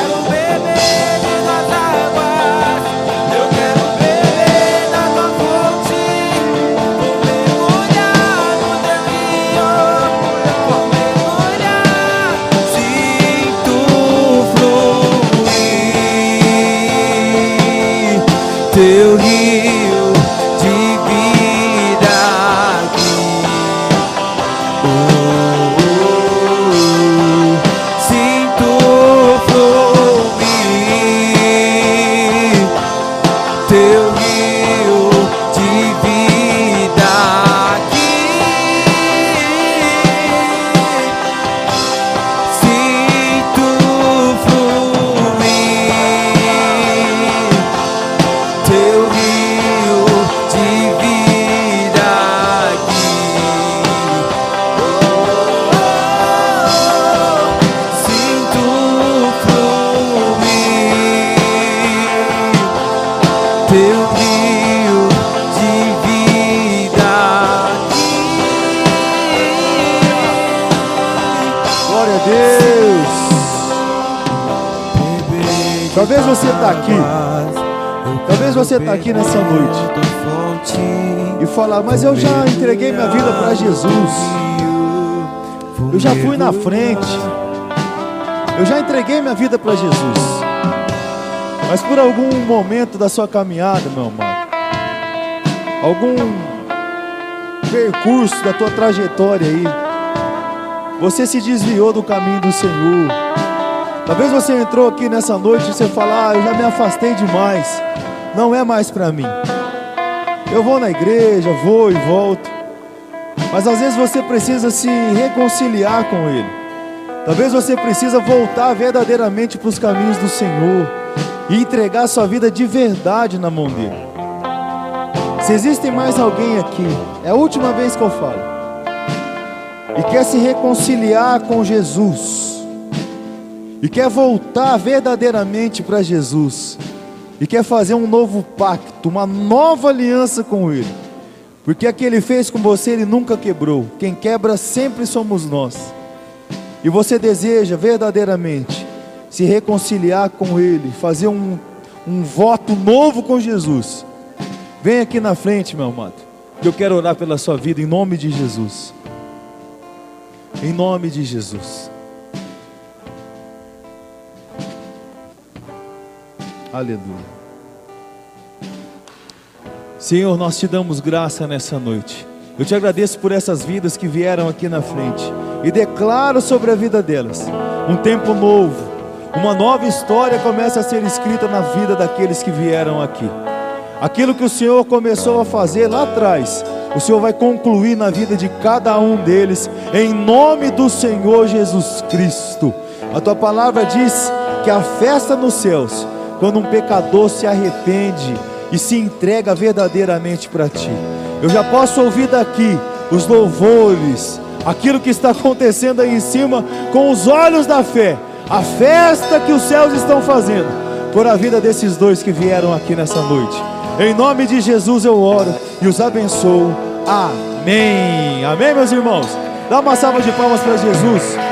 Talvez você está aqui. Talvez você está aqui nessa noite. E falar: Mas eu já entreguei minha vida para Jesus, eu já fui na frente, eu já entreguei minha vida para Jesus. Mas por algum momento da sua caminhada, meu amado, algum percurso da tua trajetória aí, você se desviou do caminho do Senhor. Talvez você entrou aqui nessa noite e você fala: ah, eu já me afastei demais. Não é mais para mim. Eu vou na igreja, vou e volto. Mas às vezes você precisa se reconciliar com Ele. Talvez você precisa voltar verdadeiramente para os caminhos do Senhor e entregar sua vida de verdade na mão dele. Se existe mais alguém aqui, é a última vez que eu falo, e quer se reconciliar com Jesus, e quer voltar verdadeiramente para Jesus, e quer fazer um novo pacto, uma nova aliança com Ele, porque a que Ele fez com você, Ele nunca quebrou, quem quebra sempre somos nós, e você deseja verdadeiramente se reconciliar com Ele, fazer um, um voto novo com Jesus, vem aqui na frente, meu amado, que eu quero orar pela sua vida em nome de Jesus. Em nome de Jesus. Aleluia. Senhor, nós te damos graça nessa noite. Eu te agradeço por essas vidas que vieram aqui na frente e declaro sobre a vida delas um tempo novo, uma nova história começa a ser escrita na vida daqueles que vieram aqui. Aquilo que o Senhor começou a fazer lá atrás, o Senhor vai concluir na vida de cada um deles, em nome do Senhor Jesus Cristo. A tua palavra diz que a festa nos céus, quando um pecador se arrepende e se entrega verdadeiramente para ti. Eu já posso ouvir daqui os louvores, aquilo que está acontecendo aí em cima, com os olhos da fé a festa que os céus estão fazendo por a vida desses dois que vieram aqui nessa noite. Em nome de Jesus eu oro e os abençoo. Amém. Amém, meus irmãos. Dá uma salva de palmas para Jesus.